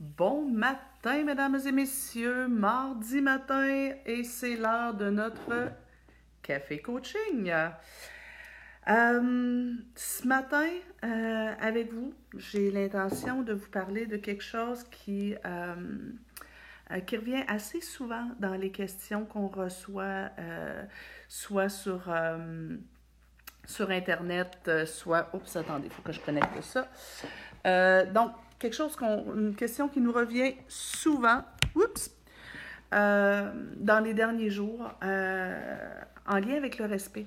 Bon matin, mesdames et messieurs, mardi matin et c'est l'heure de notre café coaching. Euh, ce matin, euh, avec vous, j'ai l'intention de vous parler de quelque chose qui, euh, revient assez souvent dans les questions qu'on reçoit, soit sur, sur Internet, soit... Oups, attendez, il faut que je connecte ça. donc, quelque chose qu'on, une question qui nous revient souvent, oups, euh, dans les derniers jours, euh, en lien avec le respect.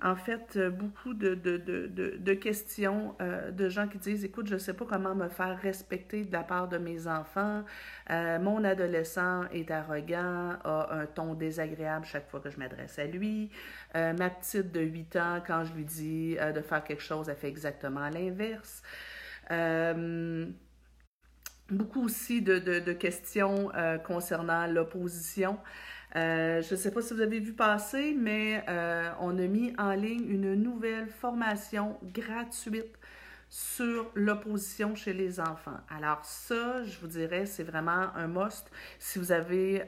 En fait, beaucoup de, de, de, de questions euh, de gens qui disent, écoute, je ne sais pas comment me faire respecter de la part de mes enfants. mon adolescent est arrogant, a un ton désagréable chaque fois que je m'adresse à lui. ma petite de 8 ans, quand je lui dis de faire quelque chose, elle fait exactement l'inverse. Euh, beaucoup aussi de, de, questions euh, concernant l'opposition. Euh, je ne sais pas si vous avez vu passer, mais on a mis en ligne une nouvelle formation gratuite sur l'opposition chez les enfants. Alors ça, je vous dirais, c'est vraiment un must. Si vous avez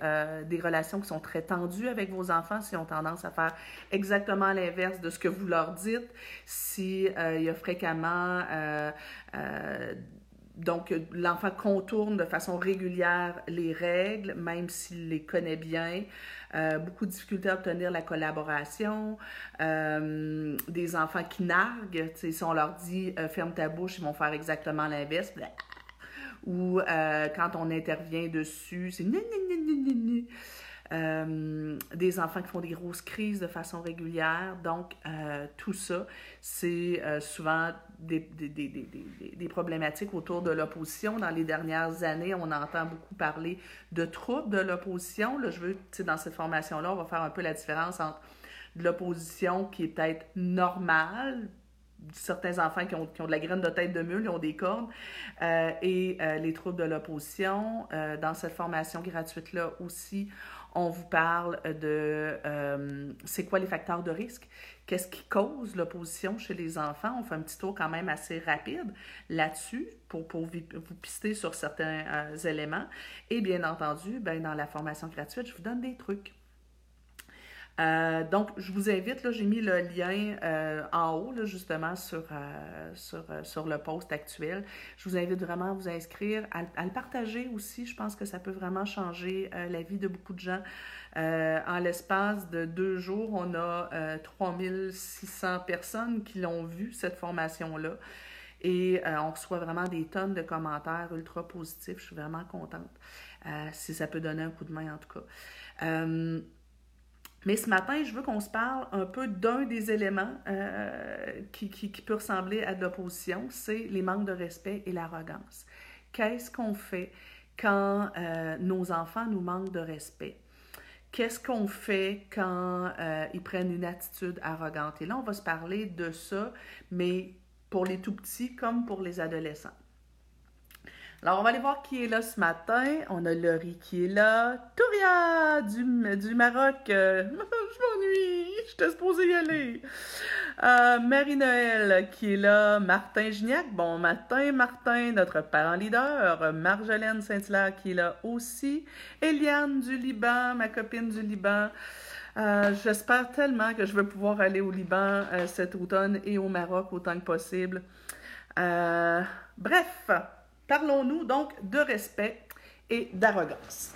des relations qui sont très tendues avec vos enfants, si ont tendance à faire exactement l'inverse de ce que vous leur dites, si il y a fréquemment donc, l'enfant contourne de façon régulière les règles, même s'il les connaît bien. Euh, beaucoup de difficultés à obtenir la collaboration. Euh, des enfants qui narguent. Si on leur dit euh, ferme ta bouche, ils vont faire exactement l'inverse. Ou quand on intervient dessus, c'est euh, des enfants qui font des grosses crises de façon régulière. Donc, euh, tout ça, c'est euh, souvent des, des, des, des, problématiques autour de l'opposition. Dans les dernières années, on entend beaucoup parler de troubles de l'opposition. Là, je veux, dans cette formation-là, on va faire un peu la différence entre de l'opposition qui est peut-être normale, certains enfants qui ont, qui ont, de la graine de tête de mule, ils ont des cornes, et les troubles de l'opposition. dans cette formation gratuite-là aussi, on vous parle de euh, c'est quoi les facteurs de risque, qu'est-ce qui cause l'opposition chez les enfants? On fait un petit tour quand même assez rapide là-dessus pour, vous pister sur certains euh, éléments. Et bien entendu, ben, dans la formation gratuite, je vous donne des trucs. Euh, donc, je vous invite, là, j'ai mis le lien euh, en haut, là, justement, sur, euh, sur, sur, le post actuel. Je vous invite vraiment à vous inscrire, à, le partager aussi. Je pense que ça peut vraiment changer la vie de beaucoup de gens. en l'espace de deux jours, on a 3600 personnes qui l'ont vu, cette formation-là. Et on reçoit vraiment des tonnes de commentaires ultra positifs. Je suis vraiment contente. si ça peut donner un coup de main, en tout cas. Mais ce matin, je veux qu'on se parle un peu d'un des éléments euh, qui, peut ressembler à de l'opposition, c'est les manques de respect et l'arrogance. Qu'est-ce qu'on fait quand euh, nos enfants nous manquent de respect? Qu'est-ce qu'on fait quand euh, ils prennent une attitude arrogante? Et là, on va se parler de ça, mais pour les tout petits comme pour les adolescents. Alors, on va aller voir qui est là ce matin. On a Laurie qui est là. Touria du, du Maroc. Euh, je m'ennuie. J'étais supposée y aller. Euh, Marie-Noël qui est là. Martin Gignac. Bon matin, Martin, notre parent leader. Marjolaine Saint-Hilaire qui est là aussi. Eliane du Liban, ma copine du Liban. Euh, j'espère tellement que je vais pouvoir aller au Liban cet automne et au Maroc autant que possible. bref, Parlons-nous donc de respect et d'arrogance.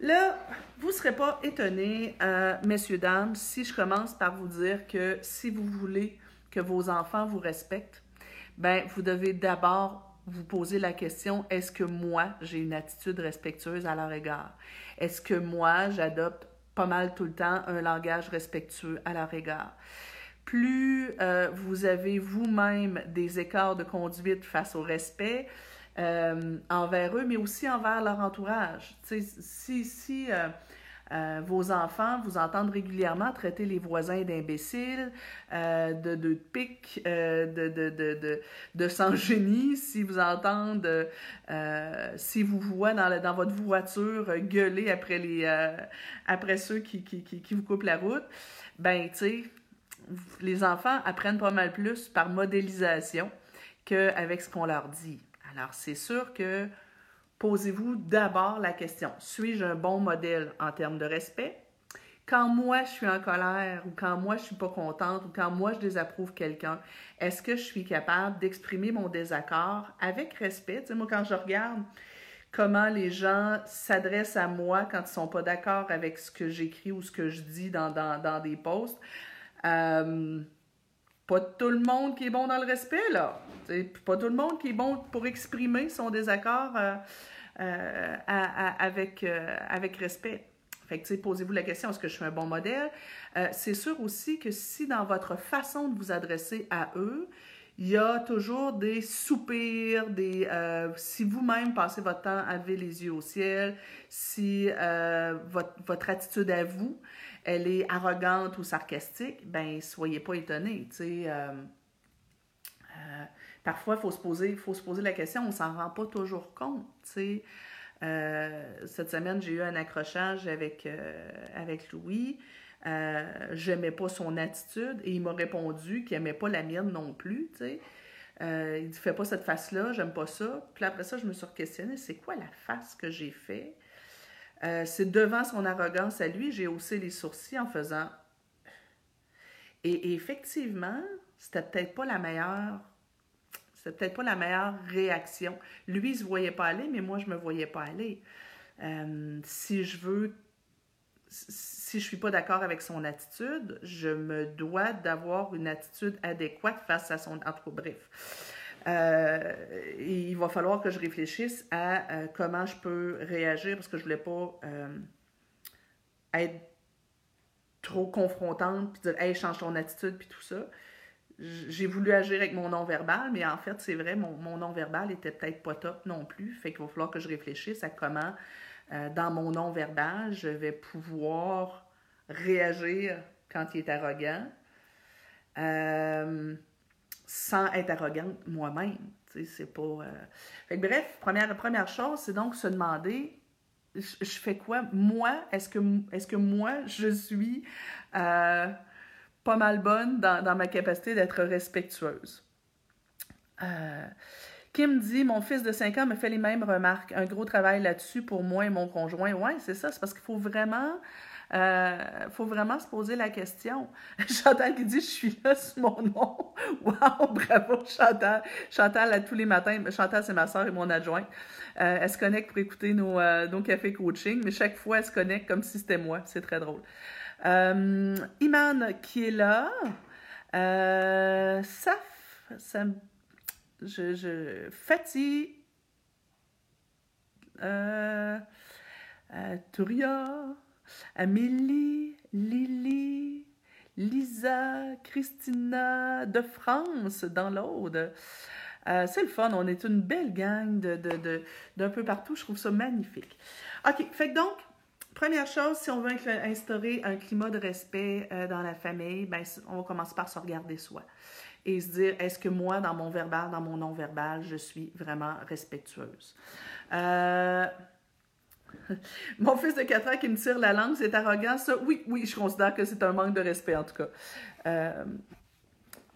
Là, vous ne serez pas étonnés, euh, messieurs, dames, si je commence par vous dire que si vous voulez que vos enfants vous respectent, ben, vous devez d'abord vous poser la question, est-ce que moi, j'ai une attitude respectueuse à leur égard? Est-ce que moi, j'adopte pas mal tout le temps un langage respectueux à leur égard? Plus euh, vous avez vous-même des écarts de conduite face au respect, euh, envers eux, mais aussi envers leur entourage. si si euh, euh, vos enfants vous entendent régulièrement traiter les voisins d'imbéciles, de, de pics, de, de, sans-génie, si vous entendent, si vous voient dans, votre voiture gueuler après, ceux qui, qui vous coupent la route, ben, tu sais, les enfants apprennent pas mal plus par modélisation qu'avec ce qu'on leur dit. Alors, c'est sûr que posez-vous d'abord la question, suis-je un bon modèle en termes de respect? Quand moi je suis en colère ou quand moi je suis pas contente ou quand moi je désapprouve quelqu'un, est-ce que je suis capable d'exprimer mon désaccord avec respect? Tu sais, moi quand je regarde comment les gens s'adressent à moi quand ils sont pas d'accord avec ce que j'écris ou ce que je dis dans, dans, des posts, euh, pas tout le monde qui est bon dans le respect, là. pas tout le monde qui est bon pour exprimer son désaccord euh, euh, avec, euh, avec respect. Fait que, posez-vous la question, est-ce que je suis un bon modèle? c'est sûr aussi que si dans votre façon de vous adresser à eux, il y a toujours des soupirs, des si vous-même passez votre temps à lever les yeux au ciel, si votre, votre, attitude à vous elle est arrogante ou sarcastique, ben soyez pas étonnés. Euh, euh, parfois, il faut, se poser, faut se poser la question, on s'en rend pas toujours compte. Euh, cette semaine, j'ai eu un accrochage avec, avec Louis. Je n'aimais pas son attitude et il m'a répondu qu'il n'aimait pas la mienne non plus. il dit Fais pas cette face-là, j'aime pas ça. Puis après ça, je me suis questionnée c'est quoi la face que j'ai fait? Euh, c'est devant son arrogance à lui, j'ai haussé les sourcils en faisant. Et, effectivement, c'était peut-être pas la meilleure. C'était peut-être pas la meilleure réaction. Lui, il se voyait pas aller, mais moi, je me voyais pas aller. Euh, si je veux si je suis pas d'accord avec son attitude, je me dois d'avoir une attitude adéquate face à son... En bref. Euh, il va falloir que je réfléchisse à euh, comment je peux réagir parce que je voulais pas euh, être trop confrontante puis dire hey change ton attitude puis tout ça. J'ai voulu agir avec mon non-verbal, mais en fait, c'est vrai, mon, mon non-verbal était peut-être pas top non plus. Fait qu'il va falloir que je réfléchisse à comment, dans mon non-verbal, je vais pouvoir réagir quand il est arrogant. Sans être arrogante moi-même. C'est pas. Euh, bref, première, chose, c'est donc se demander je, fais quoi? Moi, est-ce que, moi, je suis euh, pas mal bonne dans, ma capacité d'être respectueuse? Euh, Kim dit Mon fils de 5 ans me fait les mêmes remarques. Un gros travail là-dessus pour moi et mon conjoint. Oui, c'est ça. C'est parce qu'il faut vraiment il euh, faut vraiment se poser la question. Chantal qui dit Je suis là sur mon nom. Wow, bravo, Chantal. Chantal, à tous les matins, Chantal, c'est ma soeur et mon adjointe. Euh, elle se connecte pour écouter nos, euh, cafés coaching, mais chaque fois, elle se connecte comme si c'était moi. C'est très drôle. Iman qui est là. ça je, je fatigue. Euh, Touria. Amélie, Lily, Lisa, Christina de France dans l'Aude. Euh, c'est le fun, on est une belle gang d'un de, de, peu partout, je trouve ça magnifique. OK, fait donc, première chose, si on veut instaurer un climat de respect euh, dans la famille, ben, on va commencer par se regarder soi et se dire, est-ce que moi, dans mon verbal, dans mon non-verbal, je suis vraiment respectueuse? Euh, Mon fils de 4 ans qui me tire la langue, c'est arrogant, ça? Oui, oui, je considère que c'est un manque de respect, en tout cas. Euh,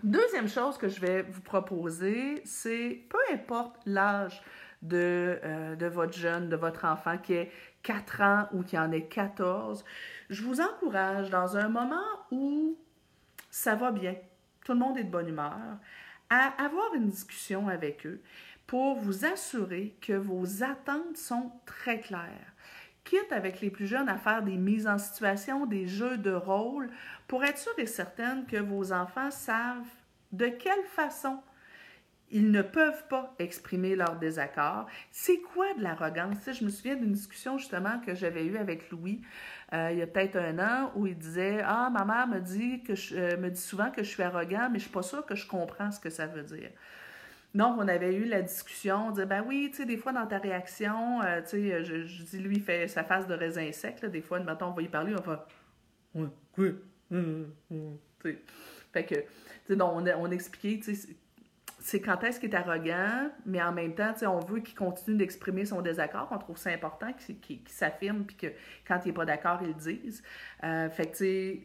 deuxième chose que je vais vous proposer, c'est peu importe l'âge de, euh, de votre jeune, de votre enfant qui est 4 ans ou qui en est 14, je vous encourage dans un moment où ça va bien, tout le monde est de bonne humeur, à avoir une discussion avec eux pour vous assurer que vos attentes sont très claires. Quitte avec les plus jeunes à faire des mises en situation, des jeux de rôle, pour être sûr et certaine que vos enfants savent de quelle façon ils ne peuvent pas exprimer leur désaccord. C'est quoi de l'arrogance? Je me souviens d'une discussion justement que j'avais eue avec Louis euh, il y a peut-être un an où il disait Ah, ma mère me dit, que euh, me dit souvent que je suis arrogant, mais je suis pas sûre que je comprends ce que ça veut dire. Donc, on avait eu la discussion, on disait, ben oui, tu sais, des fois dans ta réaction, euh, tu sais, je, dis, lui, il fait sa face de raisin sec, là, des fois, maintenant, on va y parler, on va ouais, quoi? Hum, hum, hum, fait que, tu sais, on, on expliquait, tu sais, c'est quand est-ce qu'il est arrogant, mais en même temps, on veut qu'il continue d'exprimer son désaccord. On trouve ça important qu'il s'affirme, puis que quand il n'est pas d'accord, il le dise. Euh, fait que,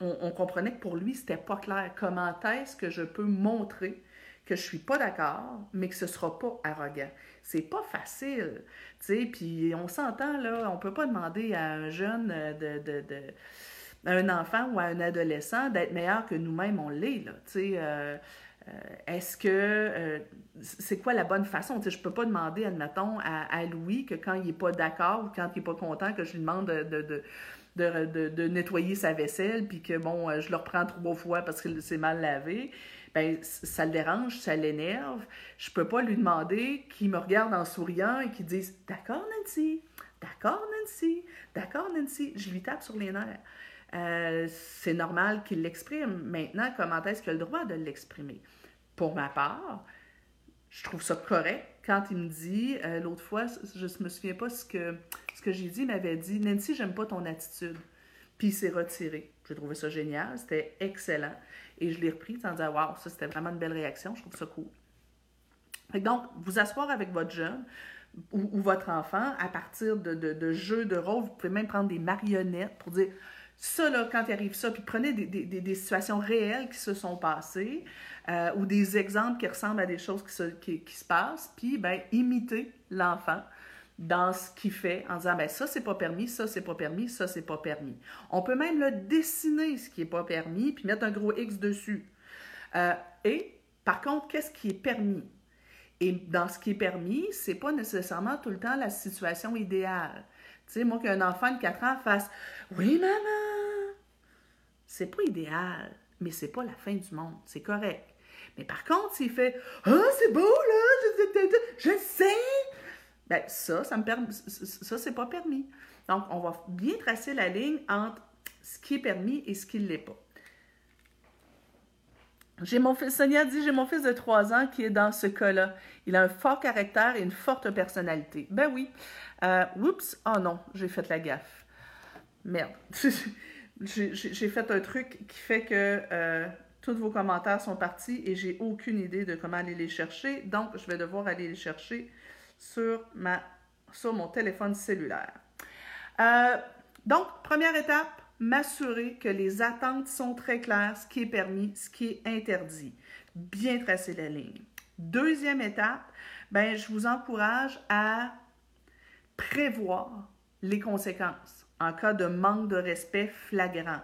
on, comprenait que pour lui, c'était pas clair. Comment est-ce que je peux montrer que je suis pas d'accord, mais que ce sera pas arrogant? C'est pas facile, tu sais, puis on s'entend, là, on peut pas demander à un jeune de, à un enfant ou à un adolescent d'être meilleur que nous-mêmes, on l'est, là. Euh, euh, est-ce que euh, c'est quoi la bonne façon? Je ne peux pas demander, admettons, à, Louis que quand il n'est pas d'accord ou quand il n'est pas content, que je lui demande de, nettoyer sa vaisselle, puis que bon, je le reprends trois fois parce que c'est mal lavé. Ben, ça le dérange, ça l'énerve. Je peux pas lui demander qu'il me regarde en souriant et qu'il dise D'accord, Nancy, d'accord, Nancy, d'accord, Nancy. Je lui tape sur les nerfs. Euh, c'est normal qu'il l'exprime. Maintenant, comment est-ce qu'il a le droit de l'exprimer? Pour ma part, je trouve ça correct quand il me dit, euh, l'autre fois, je ne me souviens pas ce que, ce que j'ai dit, il m'avait dit Nancy, j'aime pas ton attitude. Puis il s'est retiré. J'ai trouvé ça génial, c'était excellent. Et je l'ai repris en disant Waouh, ça c'était vraiment une belle réaction, je trouve ça cool. donc, vous asseoir avec votre jeune ou, votre enfant à partir de, jeux de rôle, vous pouvez même prendre des marionnettes pour dire ça, là, quand il arrive ça, puis prenez des, situations réelles qui se sont passées euh, ou des exemples qui ressemblent à des choses qui se, qui, se passent, puis ben, imitez l'enfant dans ce qu'il fait en disant ben ça c'est pas permis, ça c'est pas permis, ça c'est pas permis. On peut même le dessiner ce qui est pas permis puis mettre un gros X dessus. Euh, et par contre, qu'est-ce qui est permis? Et dans ce qui est permis, c'est pas nécessairement tout le temps la situation idéale. Tu sais, moi qu'un enfant de 4 ans fasse oui maman, c'est pas idéal, mais c'est pas la fin du monde. C'est correct. Mais par contre, s'il fait Ah, c'est beau, là, je, sais, ben ça, ça me ça, c'est pas permis. Donc, on va bien tracer la ligne entre ce qui est permis et ce qui ne l'est pas. J'ai mon fils, Sonia dit, j'ai mon fils de 3 ans qui est dans ce cas-là. Il a un fort caractère et une forte personnalité. Ben oui. Euh, oups, oh non, j'ai fait la gaffe. Merde. j'ai fait un truc qui fait que euh, tous vos commentaires sont partis et j'ai aucune idée de comment aller les chercher. Donc, je vais devoir aller les chercher sur, ma, sur mon téléphone cellulaire. Euh, donc, première étape, m'assurer que les attentes sont très claires, ce qui est permis, ce qui est interdit. Bien tracer la ligne. Deuxième étape, ben, je vous encourage à prévoir les conséquences en cas de manque de respect flagrant.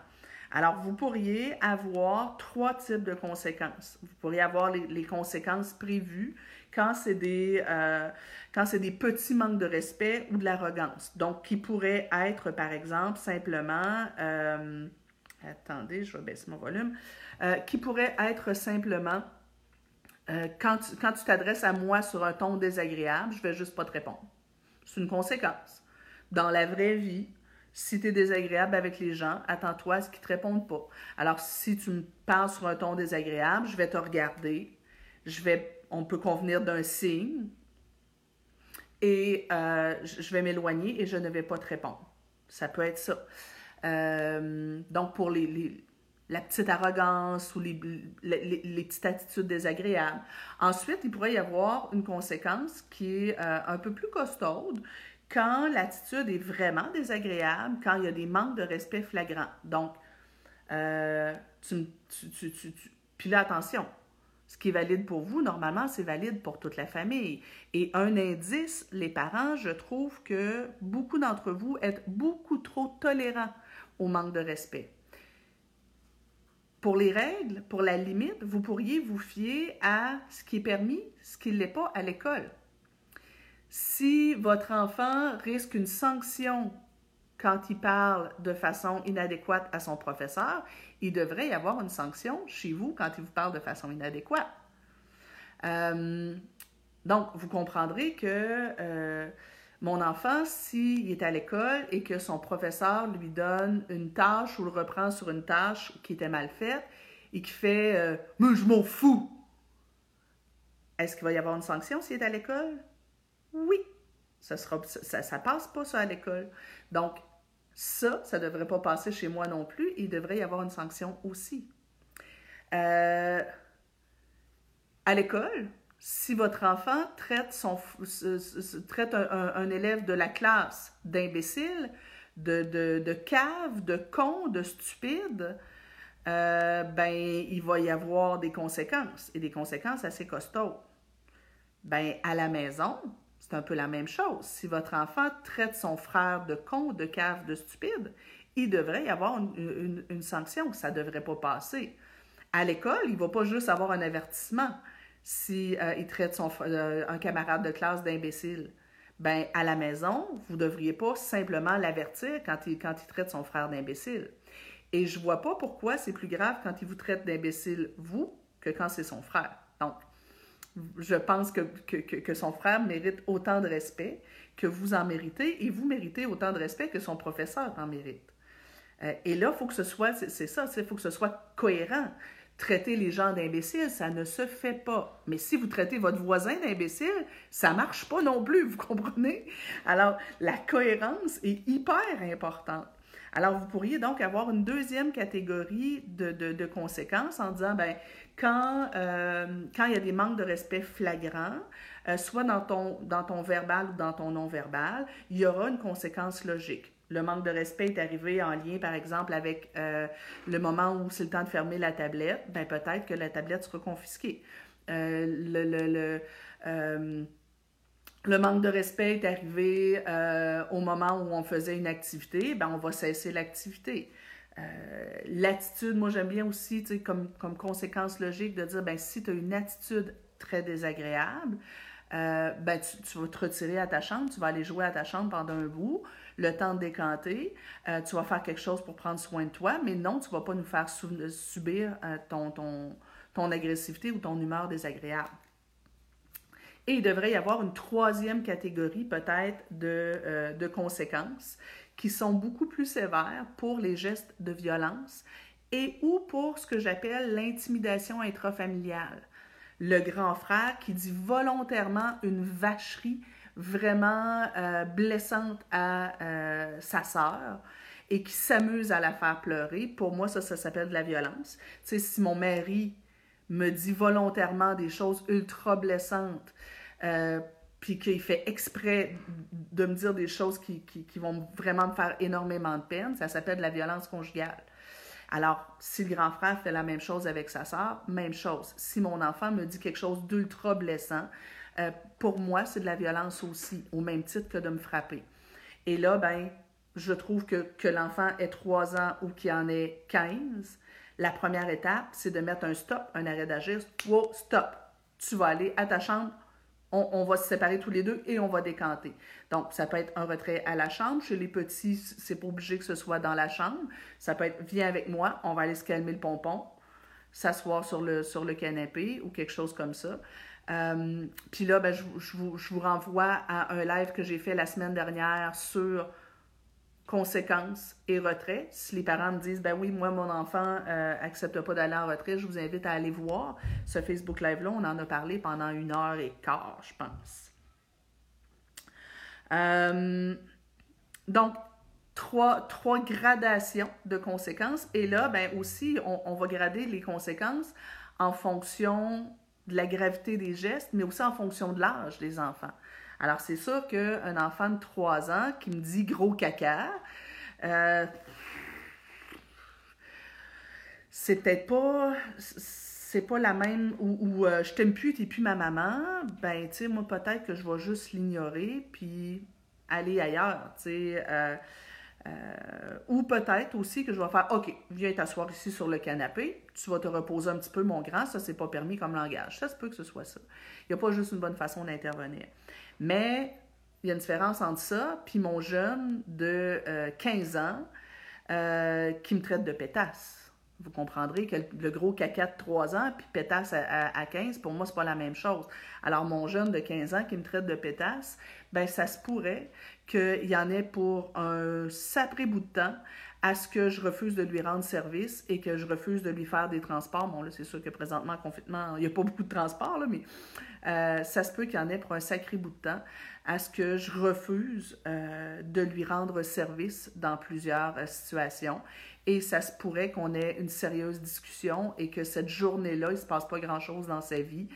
Alors, vous pourriez avoir trois types de conséquences. Vous pourriez avoir les, conséquences prévues quand c'est des, euh, des petits manques de respect ou de l'arrogance. Donc, qui pourraient être, par exemple, simplement, euh, attendez, je vais baisser mon volume, euh, qui pourrait être simplement, quand quand tu t'adresses à moi sur un ton désagréable, je vais juste pas te répondre. C'est une conséquence. Dans la vraie vie, si tu es désagréable avec les gens, attends-toi à ce qu'ils ne te répondent pas. Alors, si tu me parles sur un ton désagréable, je vais te regarder. Je vais, on peut convenir d'un signe et euh, je vais m'éloigner et je ne vais pas te répondre. Ça peut être ça. Euh, donc, pour les, la petite arrogance ou les, petites attitudes désagréables. Ensuite, il pourrait y avoir une conséquence qui est euh, un peu plus costaude, quand l'attitude est vraiment désagréable, quand il y a des manques de respect flagrants. Donc, euh, tu, tu, tu, puis là, attention, ce qui est valide pour vous, normalement, c'est valide pour toute la famille. Et un indice, les parents, je trouve que beaucoup d'entre vous êtes beaucoup trop tolérants au manque de respect. Pour les règles, pour la limite, vous pourriez vous fier à ce qui est permis, ce qui ne l'est pas à l'école. Si votre enfant risque une sanction quand il parle de façon inadéquate à son professeur, il devrait y avoir une sanction chez vous quand il vous parle de façon inadéquate. Euh, donc, vous comprendrez que euh, mon enfant, s'il est à l'école et que son professeur lui donne une tâche ou le reprend sur une tâche qui était mal faite et qui fait euh, Mais je m'en fous! Est-ce qu'il va y avoir une sanction s'il est à l'école? Oui, ça ça passe pas ça à l'école. Ça, ça ne devrait pas passer chez moi non plus. Il devrait y avoir une sanction aussi. Euh, à l'école, si votre enfant traite, son, traite un, élève de la classe d'imbécile, de, de, de, cave, de con, de stupide, euh, ben, il va y avoir des conséquences, et des conséquences assez costaudes. Ben, à la maison, c'est un peu la même chose. Si votre enfant traite son frère de con, de cave, de stupide, il devrait y avoir une, sanction. Ça ne devrait pas passer. À l'école, il ne va pas juste avoir un avertissement si euh, il traite son, euh, un camarade de classe d'imbécile. Ben, à la maison, vous ne devriez pas simplement l'avertir quand il, quand il traite son frère d'imbécile. Et je ne vois pas pourquoi c'est plus grave quand il vous traite d'imbécile, vous, que quand c'est son frère. Je pense que, que, son frère mérite autant de respect que vous en méritez et vous méritez autant de respect que son professeur en mérite. Euh, et là, il faut que ce soit, c'est ça, il faut que ce soit cohérent. Traiter les gens d'imbéciles, ça ne se fait pas. Mais si vous traitez votre voisin d'imbécile, ça marche pas non plus, vous comprenez? Alors, la cohérence est hyper importante. Alors, vous pourriez donc avoir une deuxième catégorie de, de, conséquences en disant, ben, quand, euh, quand il y a des manques de respect flagrants, euh, soit dans ton, dans ton verbal ou dans ton non-verbal, il y aura une conséquence logique. Le manque de respect est arrivé en lien, par exemple, avec euh, le moment où c'est le temps de fermer la tablette, ben peut-être que la tablette sera confisquée. le, le manque de respect est arrivé euh, au moment où on faisait une activité, ben on va cesser l'activité. Euh, l'attitude, moi j'aime bien aussi, comme, comme conséquence logique de dire, ben si tu as une attitude très désagréable, euh, ben tu, vas te retirer à ta chambre, tu vas aller jouer à ta chambre pendant un bout, le temps de décanter, tu vas faire quelque chose pour prendre soin de toi, mais non, tu ne vas pas nous faire subir ton, ton, ton agressivité ou ton humeur désagréable. Et il devrait y avoir une troisième catégorie peut-être de, euh, de, conséquences qui sont beaucoup plus sévères pour les gestes de violence et ou pour ce que j'appelle l'intimidation intrafamiliale. Le grand frère qui dit volontairement une vacherie vraiment euh, blessante à euh, sa sœur et qui s'amuse à la faire pleurer. Pour moi, ça, ça s'appelle de la violence. Tu sais, si mon mari me dit volontairement des choses ultra blessantes, euh, puis qu'il fait exprès de me dire des choses qui, qui, vont vraiment me faire énormément de peine, ça s'appelle de la violence conjugale. Alors, si le grand frère fait la même chose avec sa sœur, même chose. Si mon enfant me dit quelque chose d'ultra blessant, euh, pour moi, c'est de la violence aussi, au même titre que de me frapper. Et là, ben, je trouve que, que l'enfant ait 3 ans ou qu'il en ait 15, la première étape, c'est de mettre un stop, un arrêt d'agir. Wow, stop. Tu vas aller à ta chambre, on, va se séparer tous les deux et on va décanter. Donc, ça peut être un retrait à la chambre. Chez les petits, c'est pas obligé que ce soit dans la chambre. Ça peut être viens avec moi, on va aller se calmer le pompon, s'asseoir sur le, sur le canapé ou quelque chose comme ça. Euh, puis là, ben, je, vous, je, vous, renvoie à un live que j'ai fait la semaine dernière sur conséquences et retrait. Si les parents me disent, ben oui, moi, mon enfant euh, accepte pas d'aller en retrait, je vous invite à aller voir ce Facebook Live-là. On en a parlé pendant une heure et quart, je pense. Euh, donc, trois, trois gradations de conséquences. Et là, ben aussi, on, on va grader les conséquences en fonction de la gravité des gestes, mais aussi en fonction de l'âge des enfants. Alors, c'est sûr qu'un enfant de 3 ans qui me dit gros caca, euh, c'est peut-être pas la même ou, euh, je t'aime plus, t'es plus ma maman, ben tu sais, moi peut-être que je vais juste l'ignorer puis aller ailleurs, tu sais. Euh, ou peut-être aussi que je vais faire OK, viens t'asseoir ici sur le canapé, tu vas te reposer un petit peu, mon grand, ça c'est pas permis comme langage. Ça se peut que ce soit ça. Il n'y a pas juste une bonne façon d'intervenir. Mais il y a une différence entre ça puis mon jeune de 15 euh, ans euh, qui me traite de pétasse. Vous comprendrez que le gros caca de 3 ans puis pétasse à, 15, pour moi, c'est pas la même chose. Alors, mon jeune de 15 ans qui me traite de pétasse, ben ça se pourrait qu'il y en ait pour un sacré bout de temps à ce que je refuse de lui rendre service et que je refuse de lui faire des transports. Bon, là, c'est sûr que présentement, confinement, il n'y a pas beaucoup de transports, là, mais euh, ça se peut qu'il y en ait pour un sacré bout de temps à ce que je refuse euh, de lui rendre service dans plusieurs euh, situations. Et ça se pourrait qu'on ait une sérieuse discussion et que cette journée-là, il ne se passe pas grand-chose dans sa vie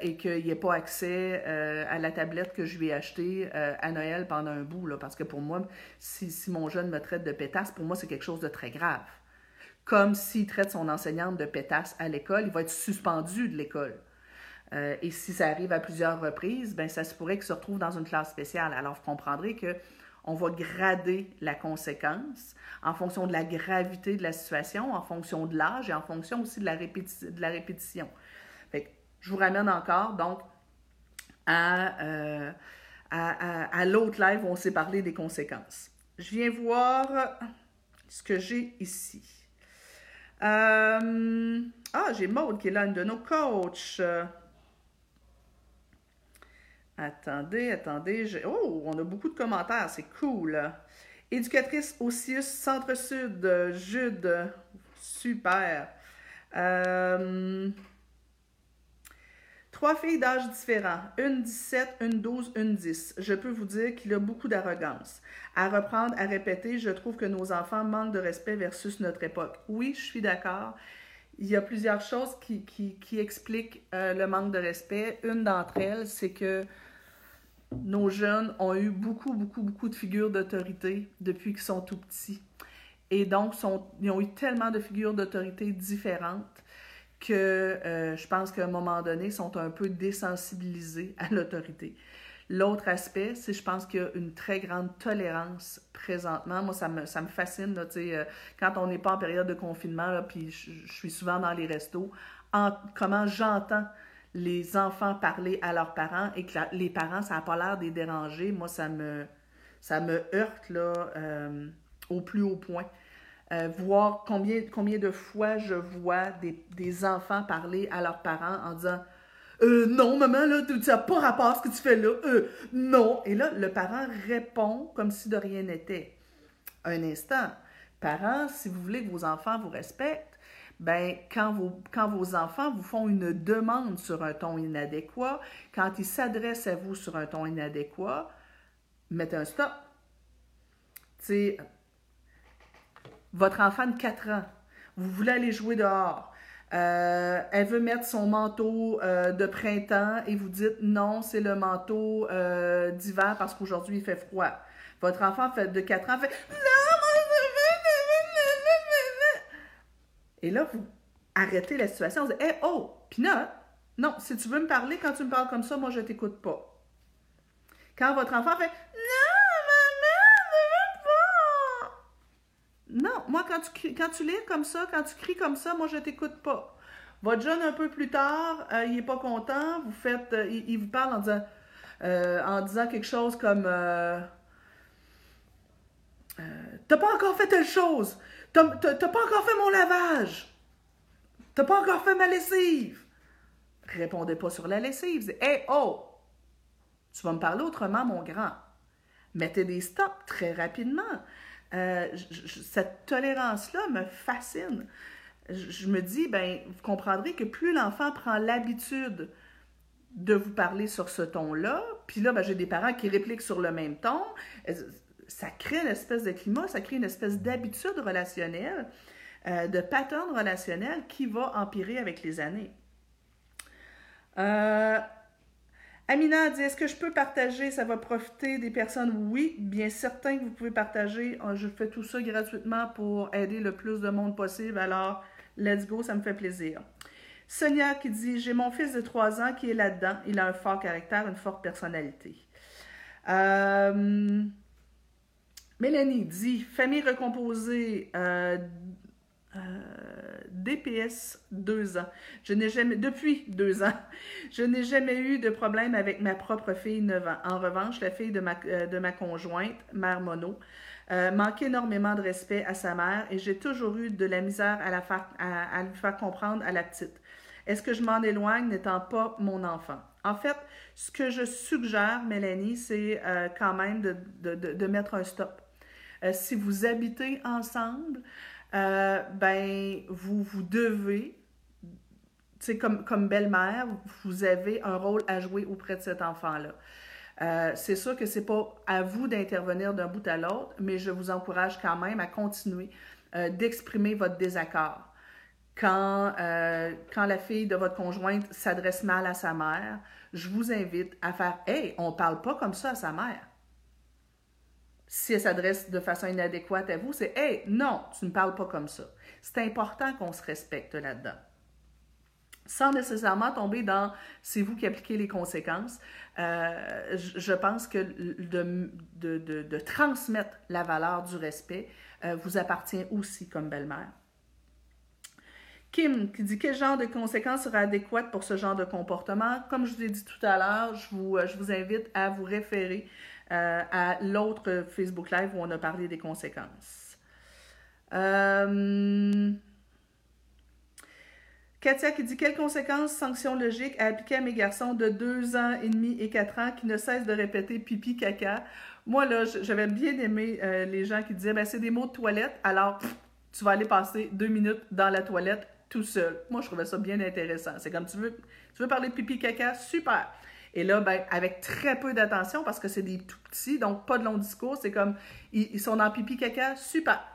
et qu'il n'y ait pas accès à la tablette que je lui ai achetée à Noël pendant un bout. Là, parce que pour moi, si, si mon jeune me traite de pétasse, pour moi, c'est quelque chose de très grave. Comme s'il traite son enseignante de pétasse à l'école, il va être suspendu de l'école. Euh, et si ça arrive à plusieurs reprises, ben ça se pourrait qu'il se retrouve dans une classe spéciale. Alors, vous comprendrez que on va grader la conséquence en fonction de la gravité de la situation, en fonction de l'âge et en fonction aussi de la, répétition. Fait je vous ramène encore donc à, euh, à, l'autre live où on s'est parlé des conséquences. Je viens voir ce que j'ai ici. Euh, ah, j'ai Maude qui est là, une de nos coachs. Attendez, attendez. Oh, on a beaucoup de commentaires, c'est cool. Éducatrice Osius Centre-Sud, Jude. Super. Euh, trois filles d'âge différents, une 17, une 12, une 10. Je peux vous dire qu'il a beaucoup d'arrogance. À reprendre, à répéter, je trouve que nos enfants manquent de respect versus notre époque. Oui, je suis d'accord. Il y a plusieurs choses qui, qui, expliquent euh, le manque de respect. Une d'entre elles, c'est que nos jeunes ont eu beaucoup, beaucoup, beaucoup de figures d'autorité depuis qu'ils sont tout petits. Et donc, ils ont eu tellement de figures d'autorité différentes que euh, je pense qu'à un moment donné, ils sont un peu désensibilisés à l'autorité. L'autre aspect, c'est je pense qu'il y a une très grande tolérance présentement. Moi, ça me, ça me fascine, euh, quand on n'est pas en période de confinement, puis je, je, suis souvent dans les restos, en, comment j'entends les enfants parler à leurs parents et que les parents, ça n'a pas l'air de les déranger, moi, ça me, ça me heurte là, euh, au plus haut point. Euh, voir combien, combien de fois je vois des, enfants parler à leurs parents en disant euh, Non, maman, là, tu n'as pas rapport à ce que tu fais là. non. Et là, le parent répond comme si de rien n'était. Un instant. Parents, si vous voulez que vos enfants vous respectent, ben, quand, vos, quand vos enfants vous font une demande sur un ton inadéquat, quand ils s'adressent à vous sur un ton inadéquat, mettez un stop. sais, votre enfant de 4 ans, vous voulez aller jouer dehors, euh, elle veut mettre son manteau euh, de printemps et vous dites non, c'est le manteau euh, d'hiver parce qu'aujourd'hui il fait froid. Votre enfant fait de 4 ans fait non, Et là, vous arrêtez la situation. Vous dites, hey, oh, Pinot, non, si tu veux me parler, quand tu me parles comme ça, moi, je t'écoute pas. Quand votre enfant fait, non, maman, ne veux pas. Non, moi, quand tu, quand tu lis comme ça, quand tu cries comme ça, moi, je t'écoute pas. Votre jeune, un peu plus tard, euh, il n'est pas content, vous faites, euh, il, vous parle en disant, euh, en disant quelque chose comme T'as pas encore fait telle chose. T'as pas encore fait mon lavage. T'as pas encore fait ma lessive. Répondez pas sur la lessive. Hé, hey, oh! Tu vas me parler autrement, mon grand. Mettez des stops très rapidement. Euh, cette tolérance-là me fascine. Je, me dis, ben, vous comprendrez que plus l'enfant prend l'habitude de vous parler sur ce ton-là, puis là, ben, j'ai des parents qui répliquent sur le même ton ça crée une espèce de climat, ça crée une espèce d'habitude relationnelle, euh, de pattern relationnel qui va empirer avec les années. Euh, Amina dit Est-ce que je peux partager? Ça va profiter des personnes? Oui, bien certain que vous pouvez partager. Euh, je fais tout ça gratuitement pour aider le plus de monde possible. Alors, let's go, ça me fait plaisir. Sonia qui dit J'ai mon fils de 3 ans qui est là-dedans. Il a un fort caractère, une forte personnalité. Euh, Mélanie dit Famille recomposée, euh, euh, DPS deux ans. Je n'ai jamais, depuis deux ans, je n'ai jamais eu de problème avec ma propre fille 9 ans. En revanche, la fille de ma, euh, de ma conjointe, mère mono, manque énormément de respect à sa mère et j'ai toujours eu de la misère à, la faire, à, lui faire comprendre à la petite. Est-ce que je m'en éloigne n'étant pas mon enfant? En fait, ce que je suggère, Mélanie, c'est quand même de, de, de mettre un stop euh, si vous habitez ensemble, euh, ben, vous, vous devez, comme, comme belle-mère, vous avez un rôle à jouer auprès de cet enfant-là. Euh, c'est sûr que ce n'est pas à vous d'intervenir d'un bout à l'autre, mais je vous encourage quand même à continuer d'exprimer votre désaccord. Quand, quand la fille de votre conjointe s'adresse mal à sa mère, je vous invite à faire Hey, on ne parle pas comme ça à sa mère si elle s'adresse de façon inadéquate à vous, c'est Hey, non, tu ne parles pas comme ça. C'est important qu'on se respecte là-dedans. Sans nécessairement tomber dans c'est vous qui appliquez les conséquences, euh, je pense que de, transmettre la valeur du respect euh, vous appartient aussi comme belle-mère. Kim qui dit quel genre de conséquences sera adéquate pour ce genre de comportement? Comme je vous ai dit tout à l'heure, je vous, euh, je vous invite à vous référer euh, à l'autre Facebook Live où on a parlé des conséquences. Euh... Katia qui dit Quelles conséquences, sanctions logiques à appliquer à mes garçons de 2 ans et demi et 4 ans qui ne cessent de répéter pipi, caca? Moi, là, j'avais bien aimé euh, les gens qui disaient ben, C'est des mots de toilette, alors tu vas aller passer deux minutes dans la toilette tout seul. Moi, je trouvais ça bien intéressant. C'est comme tu veux, tu veux parler de pipi, caca? Super et là, ben, avec très peu d'attention, parce que c'est des tout petits, donc pas de long discours, c'est comme, ils, sont dans pipi caca, super.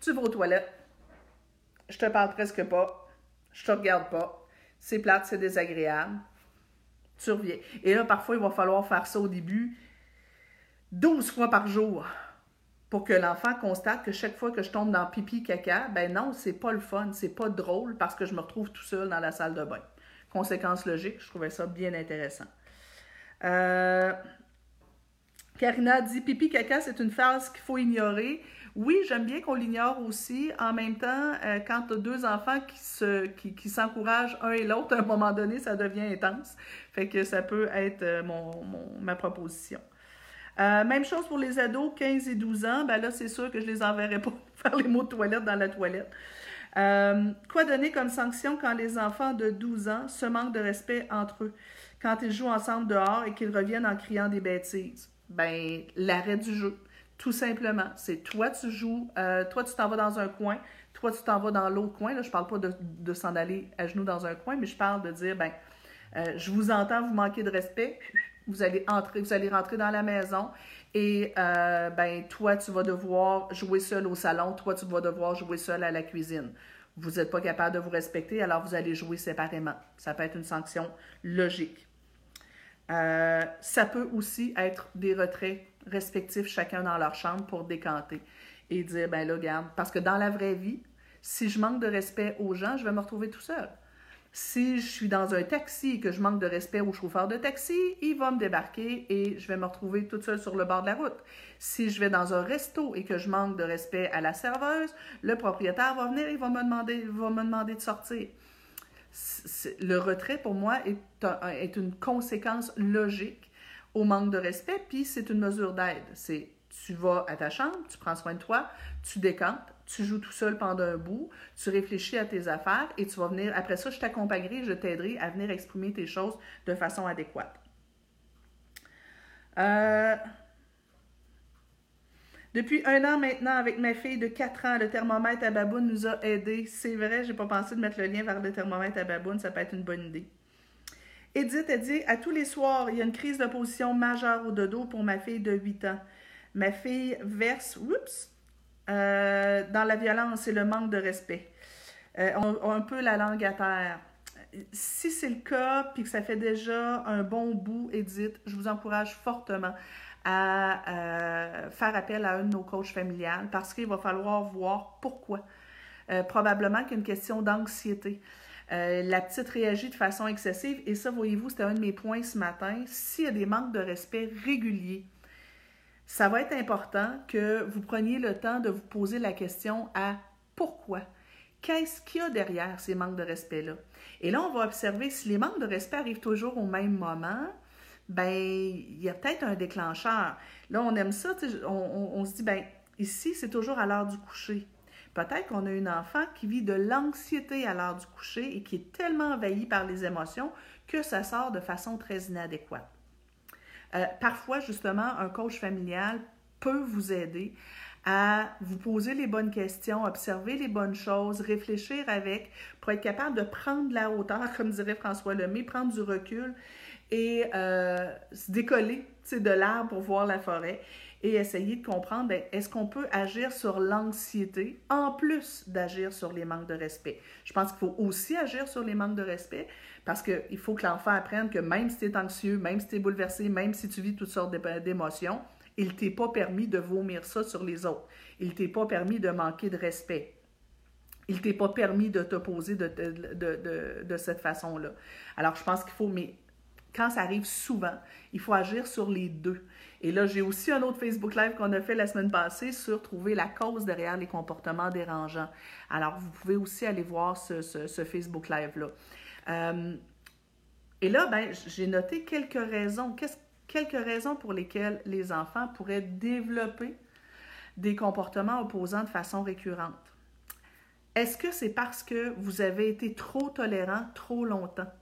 Tu vas aux toilettes, je te parle presque pas, je te regarde pas, c'est plate, c'est désagréable, tu reviens. Et là, parfois, il va falloir faire ça au début 12 fois par jour pour que l'enfant constate que chaque fois que je tombe dans pipi caca, ben non, c'est pas le fun, c'est pas drôle parce que je me retrouve tout seul dans la salle de bain conséquences logiques. Je trouvais ça bien intéressant. Euh, Karina dit pipi caca, c'est une phrase qu'il faut ignorer. Oui, j'aime bien qu'on l'ignore aussi. En même temps, euh, quand tu as deux enfants qui se qui, s'encouragent un et l'autre, à un moment donné, ça devient intense. Fait que ça peut être euh, mon, ma proposition. même chose pour les ados, 15 et 12 ans. Ben là, c'est sûr que je les enverrai pas faire les mots de toilette dans la toilette. Euh, quoi donner comme sanction quand les enfants de 12 ans se manquent de respect entre eux, quand ils jouent ensemble dehors et qu'ils reviennent en criant des bêtises? Ben, l'arrêt du jeu, tout simplement. C'est toi, tu joues, euh, toi, tu t'en vas dans un coin, toi, tu t'en vas dans l'autre coin. Là, je parle pas de, s'en aller à genoux dans un coin, mais je parle de dire, ben, euh, je vous entends, vous manquez de respect, vous allez entrer, vous allez rentrer dans la maison et euh, ben toi tu vas devoir jouer seul au salon, toi tu vas devoir jouer seul à la cuisine. Vous n'êtes pas capable de vous respecter, alors vous allez jouer séparément. Ça peut être une sanction logique. Euh, ça peut aussi être des retraits respectifs chacun dans leur chambre pour décanter et dire ben là regarde parce que dans la vraie vie, si je manque de respect aux gens, je vais me retrouver tout seul. Si je suis dans un taxi et que je manque de respect au chauffeur de taxi, il va me débarquer et je vais me retrouver toute seule sur le bord de la route. Si je vais dans un resto et que je manque de respect à la serveuse, le propriétaire va venir et va me demander, va me demander de sortir. Le retrait, pour moi, est, est une conséquence logique au manque de respect, puis c'est une mesure d'aide. C'est tu vas à ta chambre, tu prends soin de toi, tu décantes, tu joues tout seul pendant un bout, tu réfléchis à tes affaires et tu vas venir, après ça, je t'accompagnerai, je t'aiderai à venir exprimer tes choses de façon adéquate. Euh, depuis un an maintenant, avec ma fille de 4 ans, le thermomètre à baboune nous a aidés. C'est vrai, j'ai pas pensé de mettre le lien vers le thermomètre à baboune, ça peut être une bonne idée. Edith a dit À tous les soirs, il y a une crise de position majeure au dodo pour ma fille de 8 ans. Ma fille verse, oups, euh, dans la violence et le manque de respect. Euh, on, un peu la langue à terre. Si c'est le cas, puis que ça fait déjà un bon bout, Edith, je vous encourage fortement à euh, faire appel à un de nos coachs familiales parce qu'il va falloir voir pourquoi. probablement qu'il y a une question d'anxiété. la petite réagit de façon excessive et ça, voyez-vous, c'était un de mes points ce matin. S'il y a des manques de respect réguliers, ça va être important que vous preniez le temps de vous poser la question à pourquoi? Qu'est-ce qu'il y a derrière ces manques de respect-là? Et là, on va observer si les manques de respect arrivent toujours au même moment, ben il y a peut-être un déclencheur. Là, on aime ça, on, se dit, ben ici, c'est toujours à l'heure du coucher. Peut-être qu'on a une enfant qui vit de l'anxiété à l'heure du coucher et qui est tellement envahie par les émotions que ça sort de façon très inadéquate. Euh, parfois, justement, un coach familial peut vous aider à vous poser les bonnes questions, observer les bonnes choses, réfléchir avec, pour être capable de prendre la hauteur, comme dirait François Lemay, prendre du recul et euh, se décoller de l'arbre pour voir la forêt et essayer de comprendre, ben, est-ce qu'on peut agir sur l'anxiété en plus d'agir sur les manques de respect? Je pense qu'il faut aussi agir sur les manques de respect parce qu'il faut que l'enfant apprenne que même si tu es anxieux, même si tu es bouleversé, même si tu vis toutes sortes d'émotions, il t'est pas permis de vomir ça sur les autres. Il t'est pas permis de manquer de respect. Il t'est pas permis de t'opposer de, de, cette façon-là. Alors, je pense qu'il faut, mais quand ça arrive souvent, il faut agir sur les deux. Et là, j'ai aussi un autre Facebook Live qu'on a fait la semaine passée sur trouver la cause derrière les comportements dérangeants. Alors, vous pouvez aussi aller voir ce, Facebook Live-là. Euh, et là, ben, j'ai noté quelques raisons. quelques raisons pour lesquelles les enfants pourraient développer des comportements opposants de façon récurrente. Est-ce que c'est parce que vous avez été trop tolérant trop longtemps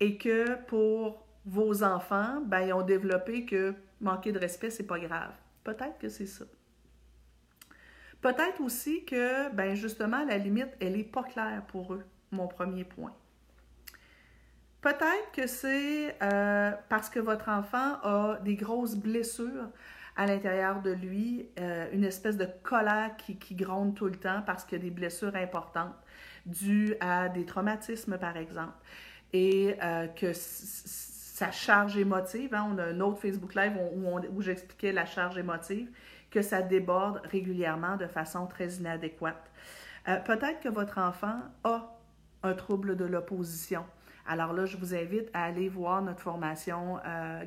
et que pour vos enfants, ben, ils ont développé que manquer de respect, c'est pas grave? Peut-être que c'est ça. Peut-être aussi que, ben justement, la limite, elle n'est pas claire pour eux, mon premier point. Peut-être que c'est euh, parce que votre enfant a des grosses blessures à l'intérieur de lui, euh, une espèce de colère qui, gronde tout le temps parce qu'il y a des blessures importantes dues à des traumatismes, par exemple. Et euh, que sa charge émotive, hein, on a un autre Facebook Live où, j'expliquais la charge émotive, que ça déborde régulièrement de façon très inadéquate. Peut-être que votre enfant a un trouble de l'opposition. Alors là, je vous invite à aller voir notre formation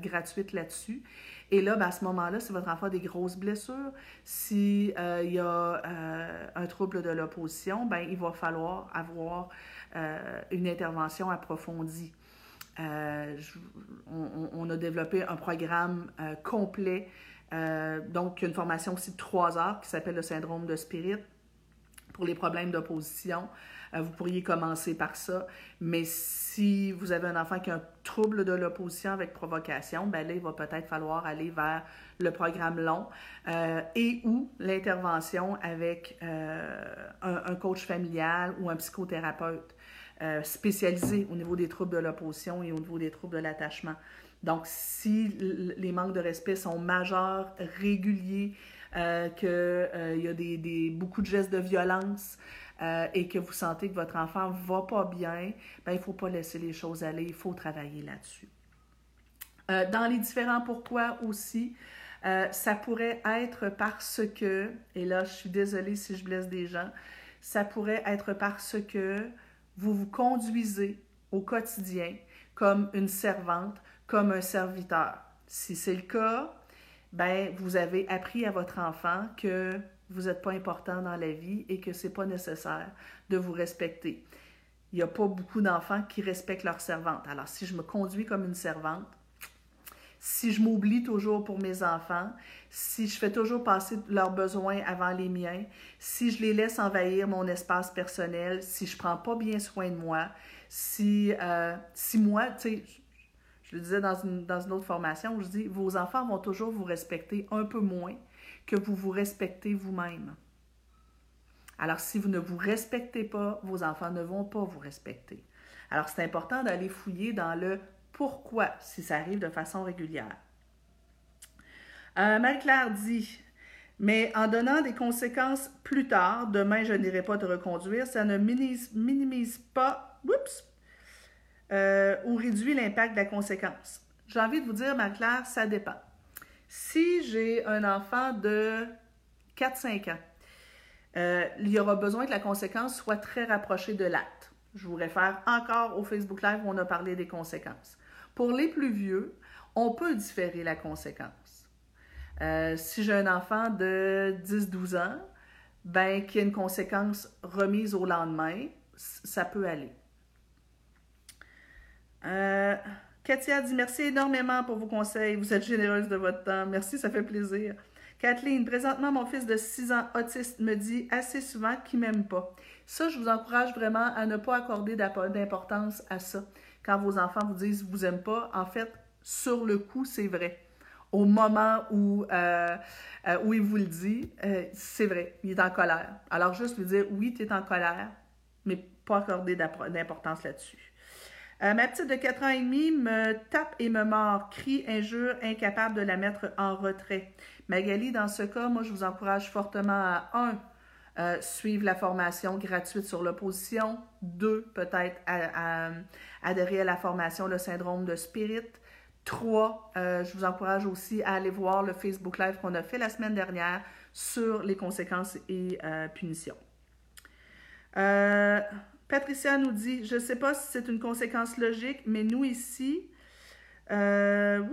gratuite là-dessus. Et là, ben, à ce moment-là, si votre enfant a des grosses blessures, s'il euh, y a euh, un trouble de l'opposition, ben, il va falloir avoir euh, une intervention approfondie. On, a développé un programme complet, donc une formation aussi de trois heures qui s'appelle le syndrome de Spirit pour les problèmes d'opposition. Euh, vous pourriez commencer par ça. Mais si vous avez un enfant qui a un trouble de l'opposition avec provocation, ben là, il va peut-être falloir aller vers le programme long euh, et ou l'intervention avec euh, un, coach familial ou un psychothérapeute spécialisé au niveau des troubles de l'opposition et au niveau des troubles de l'attachement. Donc, si les manques de respect sont majeurs, réguliers, qu'il y a des, beaucoup de gestes de violence, euh, et que vous sentez que votre enfant va pas bien, ben, il ne faut pas laisser les choses aller, il faut travailler là-dessus. Euh, dans les différents pourquoi aussi, euh, ça pourrait être parce que, et là je suis désolée si je blesse des gens, ça pourrait être parce que vous vous conduisez au quotidien comme une servante, comme un serviteur. Si c'est le cas, ben vous avez appris à votre enfant que vous n'êtes pas important dans la vie et que ce n'est pas nécessaire de vous respecter. Il n'y a pas beaucoup d'enfants qui respectent leur servante. Alors, si je me conduis comme une servante, si je m'oublie toujours pour mes enfants, si je fais toujours passer leurs besoins avant les miens, si je les laisse envahir mon espace personnel, si je prends pas bien soin de moi, si, euh, si moi, tu sais, je le disais dans une, dans une autre formation, je dis, vos enfants vont toujours vous respecter un peu moins que vous vous respectez vous-même. Alors, si vous ne vous respectez pas, vos enfants ne vont pas vous respecter. Alors, c'est important d'aller fouiller dans le pourquoi si ça arrive de façon régulière. Euh, Marie-Claire dit Mais en donnant des conséquences plus tard, demain je n'irai pas te reconduire, ça ne minimise, pas euh, ou réduit l'impact de la conséquence. J'ai envie de vous dire, Marie-Claire, ça dépend. Si j'ai un enfant de 4-5 ans, euh, il y aura besoin que la conséquence soit très rapprochée de l'acte. Je vous réfère encore au Facebook Live où on a parlé des conséquences. Pour les plus vieux, on peut différer la conséquence. Euh, si j'ai un enfant de 10-12 ans, ben, qu'il y ait une conséquence remise au lendemain, ça peut aller. Euh, Katia dit merci énormément pour vos conseils. Vous êtes généreuse de votre temps. Merci, ça fait plaisir. Kathleen, présentement, mon fils de 6 ans autiste me dit assez souvent qu'il m'aime pas. Ça, je vous encourage vraiment à ne pas accorder d'importance à ça. Quand vos enfants vous disent vous aiment pas, en fait, sur le coup, c'est vrai. Au moment où, euh, euh, où il vous le dit, euh, c'est vrai, il est en colère. Alors, juste lui dire oui, tu es en colère, mais pas accorder d'importance là-dessus. Euh, ma petite de 4 ans et demi me tape et me mord, crie, injure, incapable de la mettre en retrait. Magali, dans ce cas, moi, je vous encourage fortement à 1. Euh, suivre la formation gratuite sur l'opposition. 2. Peut-être adhérer à la formation Le syndrome de Spirit. 3. Euh, je vous encourage aussi à aller voir le Facebook Live qu'on a fait la semaine dernière sur les conséquences et punitions. Patricia nous dit Je ne sais pas si c'est une conséquence logique, mais nous ici. Euh,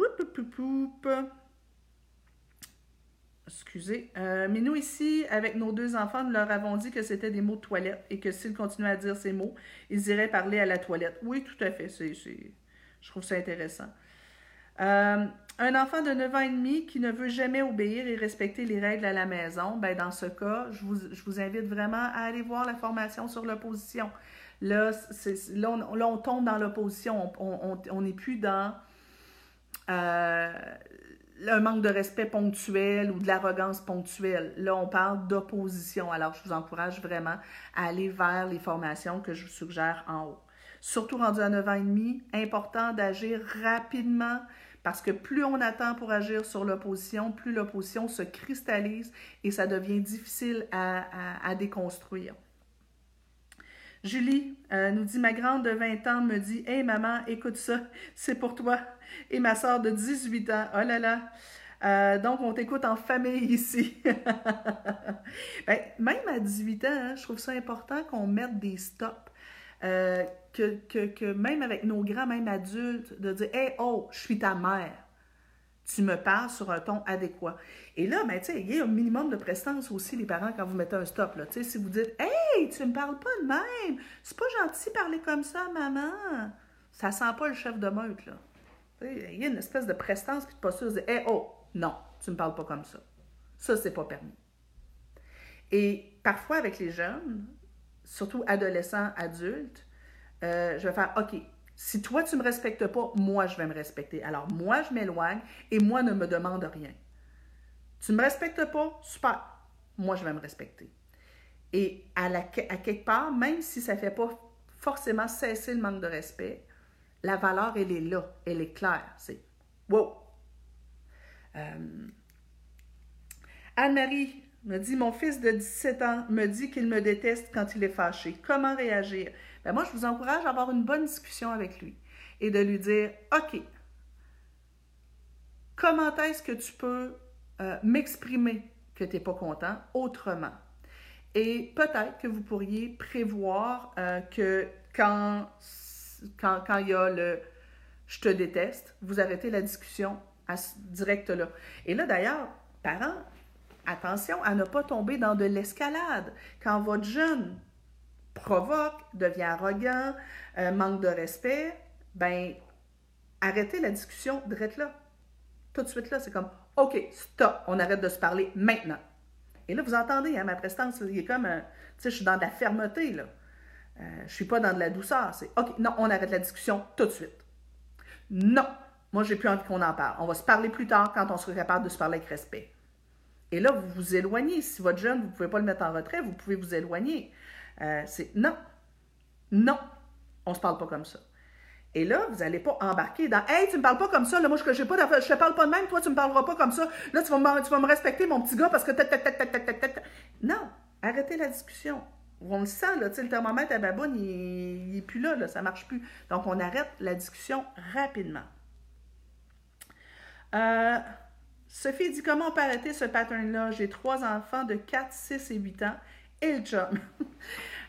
excusez. Euh, mais nous ici, avec nos deux enfants, nous leur avons dit que c'était des mots de toilette et que s'ils continuaient à dire ces mots, ils iraient parler à la toilette. Oui, tout à fait. C'est, je trouve ça intéressant. Euh, un enfant de 9 ans et demi qui ne veut jamais obéir et respecter les règles à la maison, ben dans ce cas, je vous, invite vraiment à aller voir la formation sur l'opposition. Là, là, on tombe dans l'opposition. On n'est plus dans euh, un manque de respect ponctuel ou de l'arrogance ponctuelle. Là, on parle d'opposition. Alors, je vous encourage vraiment à aller vers les formations que je vous suggère en haut. Surtout rendu à 9 ans et demi, important d'agir rapidement parce que plus on attend pour agir sur l'opposition, plus l'opposition se cristallise et ça devient difficile à, déconstruire. Julie euh, nous dit Ma grande de 20 ans me dit Hey maman, écoute ça, c'est pour toi. Et ma soeur de 18 ans, oh là là. Euh, donc, on t'écoute en famille ici. Ben, même à 18 ans, hein, je trouve ça important qu'on mette des stops. Euh, que, même avec nos grands, même adultes, de dire Hey, oh, je suis ta mère. Tu me parles sur un ton adéquat. Et là, ben, il y a un minimum de prestance aussi, les parents, quand vous mettez un stop. Là. Si vous dites Hey, tu me parles pas de même, c'est pas gentil de parler comme ça, maman. Ça sent pas le chef de meute. Là. Il y a une espèce de prestance puis de posture de dire Hey, oh, non, tu me parles pas comme ça. Ça, c'est pas permis. Et parfois, avec les jeunes, surtout adolescents, adultes, euh, je vais faire OK, si toi tu ne me respectes pas, moi je vais me respecter. Alors moi je m'éloigne et moi ne me demande rien. Tu ne me respectes pas, super. Moi je vais me respecter. Et à, la, à quelque part, même si ça ne fait pas forcément cesser le manque de respect, la valeur, elle est là, elle est claire. C'est wow. Euh, Anne-Marie, me dit Mon fils de 17 ans me dit qu'il me déteste quand il est fâché. Comment réagir? Ben Moi, je vous encourage à avoir une bonne discussion avec lui et de lui dire OK, comment est-ce que tu peux euh, m'exprimer que tu n'es pas content autrement? Et peut-être que vous pourriez prévoir euh, que quand, quand, il y a le je te déteste, vous arrêtez la discussion à direct là. Et là, d'ailleurs, parents, attention à ne pas tomber dans de l'escalade. Quand votre jeune provoque, devient arrogant, euh, manque de respect, ben arrêtez la discussion direct là. Tout de suite là, c'est comme OK, stop, on arrête de se parler maintenant. Et là, vous entendez, hein, ma prestance, il est comme, tu sais, je suis dans de la fermeté, là. Euh, je suis pas dans de la douceur. C'est OK, non, on arrête la discussion tout de suite. Non, moi, j'ai plus envie qu'on en parle. On va se parler plus tard quand on sera capable de se parler avec respect. Et là, vous vous éloignez. Si votre jeune, vous ne pouvez pas le mettre en retrait, vous pouvez vous éloigner. Euh, c'est non, non, on ne se parle pas comme ça. Et là, vous n'allez pas embarquer dans Hey, tu me parles pas comme ça, là, moi je ne te parle pas de même, toi tu ne me parleras pas comme ça, là tu vas, me, tu vas me respecter, mon petit gars, parce que. Non, arrêtez la discussion. On le sent, là, le thermomètre à baboune, il n'est plus là, là, ça ne marche plus. Donc, on arrête la discussion rapidement. Euh, Sophie dit comment on peut arrêter ce pattern-là? J'ai trois enfants de 4, 6 et 8 ans et le job.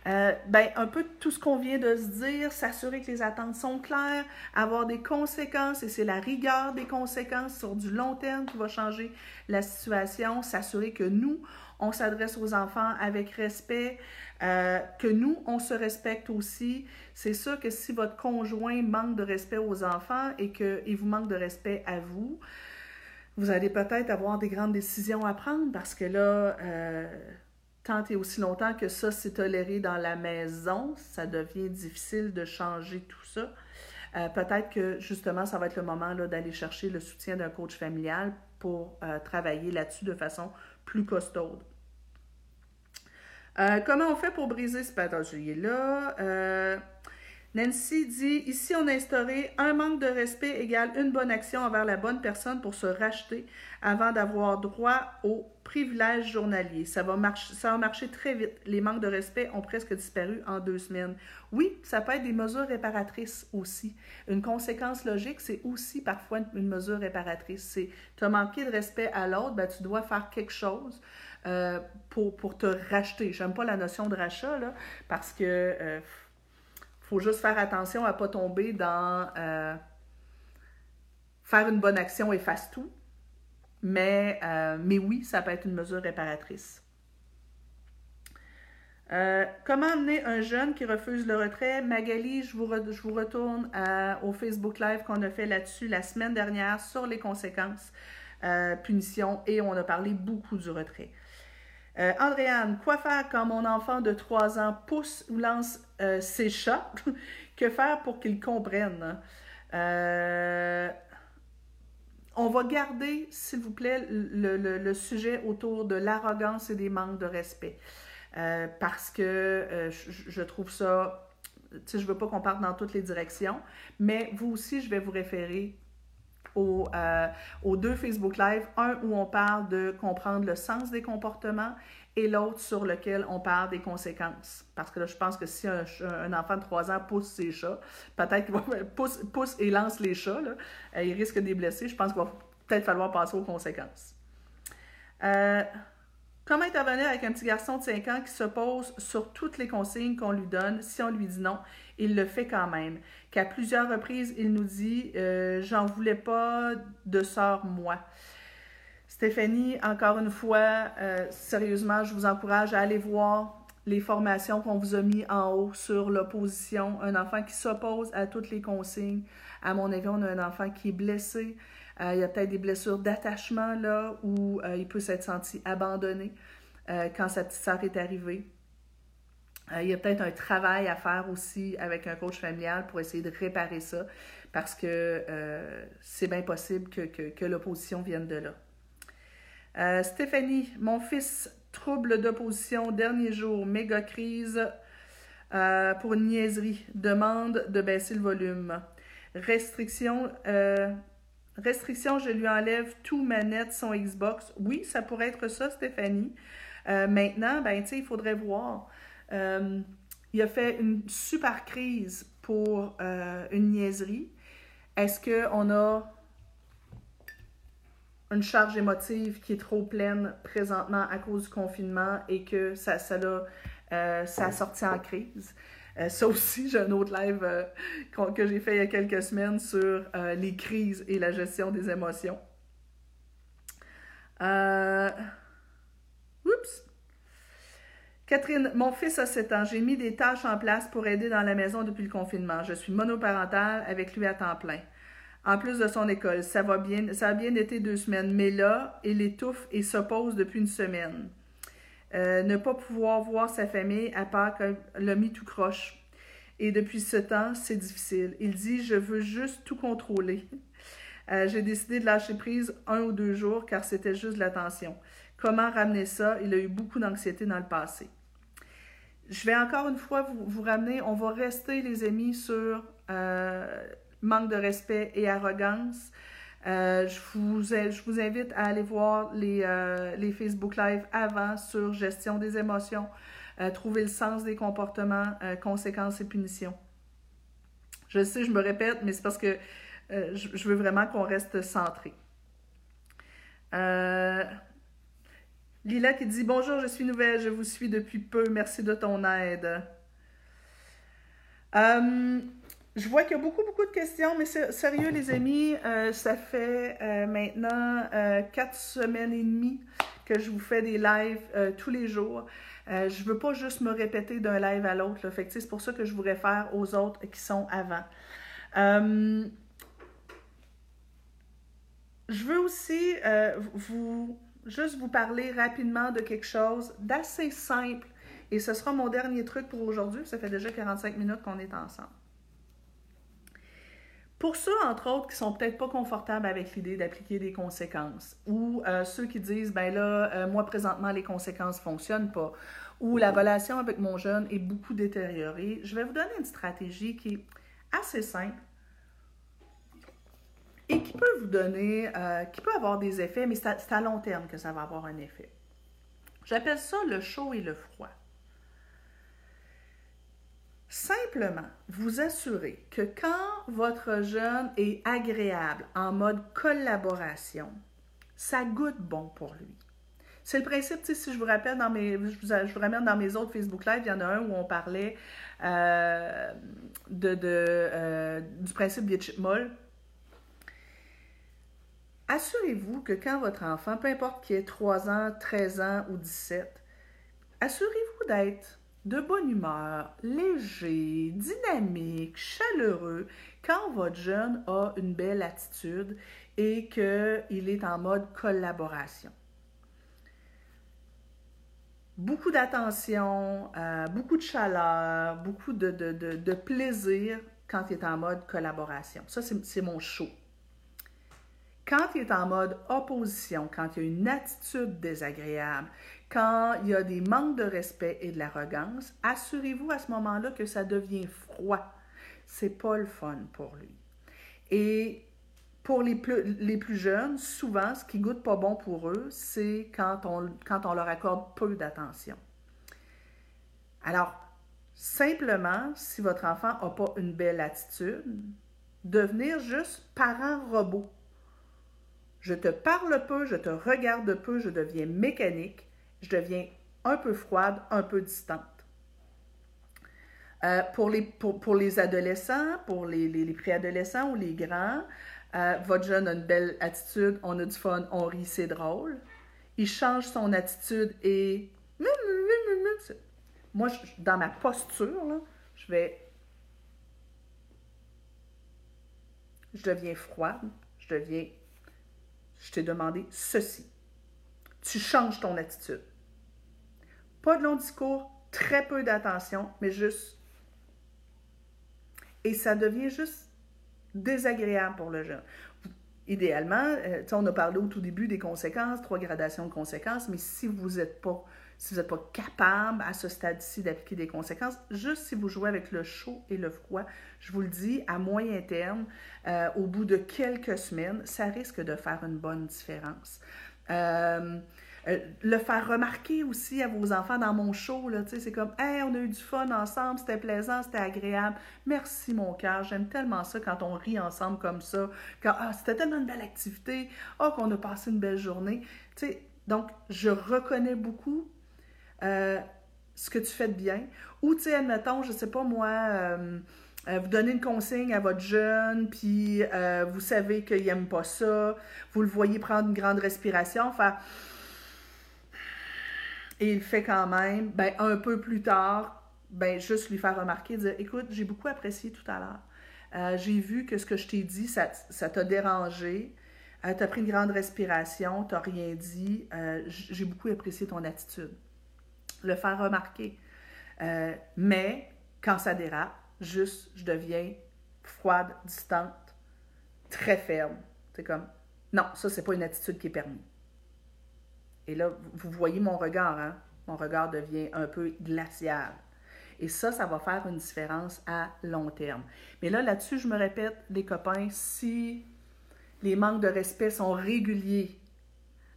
Euh, ben, un peu tout ce qu'on vient de se dire, s'assurer que les attentes sont claires, avoir des conséquences, et c'est la rigueur des conséquences sur du long terme qui va changer la situation, s'assurer que nous, on s'adresse aux enfants avec respect, euh, que nous, on se respecte aussi. C'est sûr que si votre conjoint manque de respect aux enfants et qu'il vous manque de respect à vous, vous allez peut-être avoir des grandes décisions à prendre parce que là, euh, tant et aussi longtemps que ça s'est toléré dans la maison, ça devient difficile de changer tout ça. Euh, peut-être que justement, ça va être le moment d'aller chercher le soutien d'un coach familial pour euh, travailler là-dessus de façon plus costaude. comment on fait pour briser ce pathologie-là? Nancy dit Ici, on a instauré un manque de respect égale une bonne action envers la bonne personne pour se racheter avant d'avoir droit aux privilèges journaliers. Ça va, marcher, très vite. Les manques de respect ont presque disparu en deux semaines. Oui, ça peut être des mesures réparatrices aussi. Une conséquence logique, c'est aussi parfois une mesure réparatrice. C'est tu as manqué de respect à l'autre, ben, tu dois faire quelque chose. Euh, pour, pour, te racheter. J'aime pas la notion de rachat, là, parce que euh, faut juste faire attention à ne pas tomber dans euh, faire une bonne action efface tout. Mais, euh, mais oui, ça peut être une mesure réparatrice. Euh, comment amener un jeune qui refuse le retrait? Magali, je vous, je vous retourne au Facebook Live qu'on a fait là-dessus la semaine dernière sur les conséquences, punitions, et on a parlé beaucoup du retrait. Euh, Andréane, quoi faire quand mon enfant de 3 ans pousse ou lance euh, ses chats? que faire pour qu'il comprenne? Euh, on va garder, s'il vous plaît, le, sujet autour de l'arrogance et des manques de respect. parce que je, trouve ça, tu sais, je veux pas qu'on parte dans toutes les directions, mais vous aussi, je vais vous référer euh, aux, deux Facebook Live, un où on parle de comprendre le sens des comportements et l'autre sur lequel on parle des conséquences. Parce que là, je pense que si un, enfant de 3 ans pousse ses chats, peut-être qu'il va pousse, et lance les chats, euh, il risque de les blesser. Je pense qu'il va peut-être falloir passer aux conséquences. Euh, Comment intervenir avec un petit garçon de 5 ans qui s'oppose sur toutes les consignes qu'on lui donne? Si on lui dit non, il le fait quand même. Qu'à plusieurs reprises, il nous dit euh, J'en voulais pas de sort, moi. Stéphanie, encore une fois, euh, sérieusement, je vous encourage à aller voir les formations qu'on vous a mis en haut sur l'opposition. Un enfant qui s'oppose à toutes les consignes. À mon avis, on a un enfant qui est blessé. Euh, il y a peut-être des blessures d'attachement là où euh, il peut s'être senti abandonné euh, quand sa petite sœur est arrivée. il y a peut-être un travail à faire aussi avec un coach familial pour essayer de réparer ça parce que c'est bien possible que, que l'opposition vienne de là. Stéphanie, mon fils, trouble d'opposition, dernier jour, méga crise pour une niaiserie, demande de baisser le volume. Restriction, Restriction, je lui enlève tout manette, son Xbox. Oui, ça pourrait être ça, Stéphanie. Euh, maintenant, ben, il faudrait voir. Euh, il a fait une super crise pour euh, une niaiserie. Est-ce qu'on a une charge émotive qui est trop pleine présentement à cause du confinement et que ça, ça, ça a sorti en crise? Euh, ça aussi, j'ai un autre live euh, que j'ai fait il y a quelques semaines sur euh, les crises et la gestion des émotions. Oups! Catherine, mon fils a 7 ans. J'ai mis des tâches en place pour aider dans la maison depuis le confinement. Je suis monoparentale avec lui à temps plein. En plus de son école, ça va bien, ça a bien été deux semaines, mais là, il étouffe et s'oppose depuis une semaine. Euh, ne pas pouvoir voir sa famille à part que l'a mis tout croche. Et depuis ce temps, c'est difficile. Il dit Je veux juste tout contrôler. Euh, j'ai décidé de lâcher prise un ou deux jours car c'était juste l'attention. Comment ramener ça? Il a eu beaucoup d'anxiété dans le passé. Je vais encore une fois vous, ramener, on va rester, les amis, sur euh, manque de respect et arrogance. Euh, je, vous, invite à aller voir les, euh, les, Facebook Live avant sur gestion des émotions, euh, trouver le sens des comportements, conséquences et punitions. Je sais, je me répète, mais c'est parce que je, veux vraiment qu'on reste centré. Lila qui dit Bonjour, je suis nouvelle, je vous suis depuis peu, merci de ton aide. Je vois qu'il y a beaucoup, beaucoup de questions, mais sérieux, les amis, euh, ça fait euh, maintenant euh, quatre semaines et demie que je vous fais des lives tous les jours. je ne veux pas juste me répéter d'un live à l'autre. C'est pour ça que je vous réfère aux autres qui sont avant. je veux aussi vous juste vous parler rapidement de quelque chose d'assez simple. Et ce sera mon dernier truc pour aujourd'hui. Ça fait déjà 45 minutes qu'on est ensemble. Pour ceux, entre autres, qui sont peut-être pas confortables avec l'idée d'appliquer des conséquences, ou euh, ceux qui disent, ben là, euh, moi, présentement, les conséquences fonctionnent pas, ou la relation avec mon jeune est beaucoup détériorée, je vais vous donner une stratégie qui est assez simple et qui peut vous donner, euh, qui peut avoir des effets, mais c'est à long terme que ça va avoir un effet. J'appelle ça le chaud et le froid. Simplement, vous assurer que quand votre jeune est agréable en mode collaboration, ça goûte bon pour lui. C'est le principe, si je vous rappelle, dans mes, je vous, dans mes autres Facebook Live, il y en a un où on parlait euh, de, euh, du principe des chipmolles. Assurez-vous que quand votre enfant, peu importe qu'il ait 3 ans, 13 ans ou 17, assurez-vous d'être de bonne humeur, léger, dynamique, chaleureux, quand votre jeune a une belle attitude et qu'il est en mode collaboration. Beaucoup d'attention, euh, beaucoup de chaleur, beaucoup de, de, plaisir quand il est en mode collaboration. Ça, c'est mon show. Quand il est en mode opposition, quand il y a une attitude désagréable, quand il y a des manques de respect et de l'arrogance, assurez-vous à ce moment-là que ça devient froid. C'est pas le fun pour lui. Et pour les plus, jeunes, souvent, ce qui goûte pas bon pour eux, c'est quand on, quand on leur accorde peu d'attention. Alors, simplement, si votre enfant n'a pas une belle attitude, devenir juste parent robot. Je te parle peu, je te regarde peu, je deviens mécanique je deviens un peu froide, un peu distante. Euh, pour, les, pour, les adolescents, pour les, les, préadolescents ou les grands, euh, votre jeune a une belle attitude, on a du fun, on rit, c'est drôle. Il change son attitude et... Moi, dans ma posture, je vais... Je deviens froide, je deviens... Je t'ai demandé ceci tu changes ton attitude. Pas de long discours, très peu d'attention, mais juste. Et ça devient juste désagréable pour le jeune. Idéalement, euh, on a parlé au tout début des conséquences, trois gradations de conséquences, mais si vous n'êtes pas, si vous n'êtes pas capable à ce stade-ci d'appliquer des conséquences, juste si vous jouez avec le chaud et le froid, je vous le dis, à moyen terme, euh, au bout de quelques semaines, ça risque de faire une bonne différence. Euh, euh, le faire remarquer aussi à vos enfants dans mon show, c'est comme « Hey, on a eu du fun ensemble, c'était plaisant, c'était agréable. Merci mon cœur, j'aime tellement ça quand on rit ensemble comme ça. Quand ah, c'était tellement une belle activité, oh, qu'on a passé une belle journée. » Donc, je reconnais beaucoup euh, ce que tu fais de bien. Ou, tu sais, admettons, je sais pas moi... Euh, vous donnez une consigne à votre jeune, puis euh, vous savez qu'il n'aime pas ça, vous le voyez prendre une grande respiration, faire et il fait quand même, ben, un peu plus tard, ben, juste lui faire remarquer, dire Écoute, j'ai beaucoup apprécié tout à l'heure. Euh, j'ai vu que ce que je t'ai dit, ça, t'a dérangé. tu as pris une grande respiration, tu rien dit. j'ai beaucoup apprécié ton attitude. Le faire remarquer. mais quand ça dérape, juste, je deviens froide, distante, très ferme. C'est comme, non, ça, c'est pas une attitude qui est permise. Et là, vous voyez mon regard, hein? Mon regard devient un peu glacial. Et ça, ça va faire une différence à long terme. Mais là, là-dessus, je me répète, les copains, si les manques de respect sont réguliers,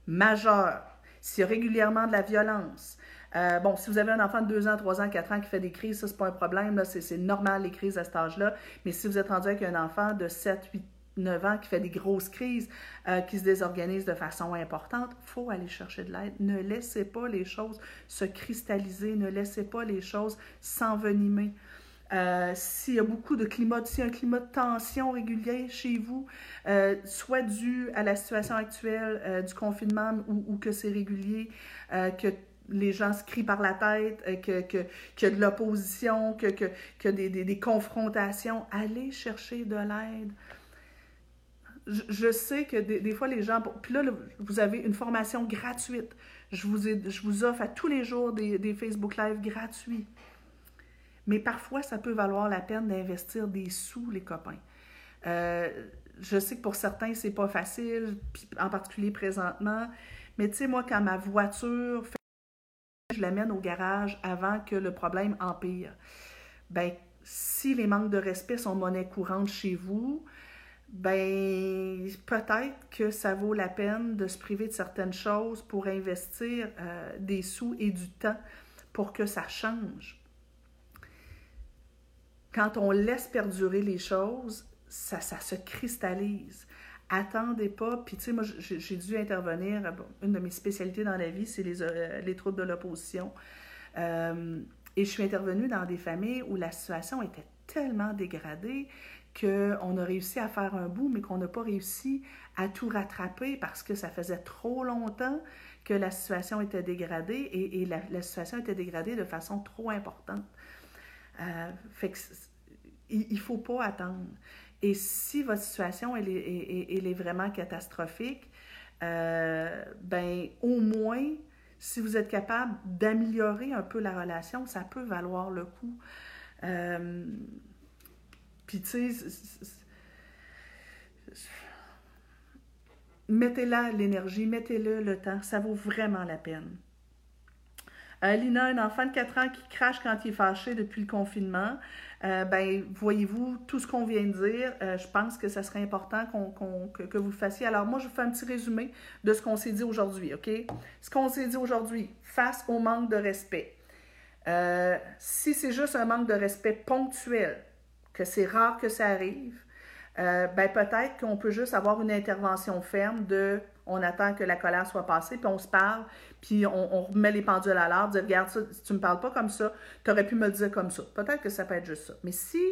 majeurs, s'il y a régulièrement de la violence, euh, bon, si vous avez un enfant de 2 ans, 3 ans, 4 ans qui fait des crises, ça, c'est pas un problème. C'est normal, les crises à cet âge-là. Mais si vous êtes rendu avec un enfant de 7, 8, 9 ans qui fait des grosses crises, euh, qui se désorganise de façon importante, faut aller chercher de l'aide. Ne laissez pas les choses se cristalliser, ne laissez pas les choses s'envenimer. Euh, s'il y a beaucoup de climat, s'il y a un climat de tension régulier chez vous, soit dû à la situation actuelle du confinement ou, ou que c'est régulier, que les gens se crient par la tête, euh, que, que, qu'il y a de l'opposition, que, que, que des, des, confrontations, allez chercher de l'aide. Je, je sais que des, des, fois, les gens... Puis là, vous avez une formation gratuite. Je vous, je vous offre à tous les jours des, des Facebook Live gratuits. Mais parfois, ça peut valoir la peine d'investir des sous, les copains. je sais que pour certains, c'est pas facile, en particulier présentement. Mais tu sais, moi, quand ma voiture, je l'amène au garage avant que le problème empire. Ben, si les manques de respect sont monnaie courante chez vous, ben peut-être que ça vaut la peine de se priver de certaines choses pour investir euh, des sous et du temps pour que ça change. Quand on laisse perdurer les choses, ça, ça se cristallise. Attendez pas. Puis, tu sais, moi, j'ai dû intervenir. une de mes spécialités dans la vie, c'est les, euh, les, troubles de l'opposition. Euh, et je suis intervenue dans des familles où la situation était tellement dégradée qu'on a réussi à faire un bout, mais qu'on n'a pas réussi à tout rattraper parce que ça faisait trop longtemps que la situation était dégradée et, la, situation était dégradée de façon trop importante. Euh, fait que, il ne faut pas attendre. Et si votre situation elle est, vraiment catastrophique, euh, ben au moins, si vous êtes capable d'améliorer un peu la relation, ça peut valoir le coup. Euh, puis tu sais, mettez-la l'énergie, mettez-le le temps, ça vaut vraiment la peine. Euh, Lina, un enfant de 4 ans qui crache quand il est fâché depuis le confinement. Euh, ben, voyez-vous, tout ce qu'on vient de dire, euh, je pense que ça serait important que, vous le fassiez. Alors, moi, je vous fais un petit résumé de ce qu'on s'est dit aujourd'hui, OK? Ce qu'on s'est dit aujourd'hui, face au manque de respect. si c'est juste un manque de respect ponctuel, que c'est rare que ça arrive, ben peut-être qu'on peut juste avoir une intervention ferme de on attend que la colère soit passée, puis on se parle, puis on, remet les pendules à l'ordre, dire Regarde, ça, si tu ne me parles pas comme ça, tu aurais pu me le dire comme ça. Peut-être que ça peut être juste ça. Mais si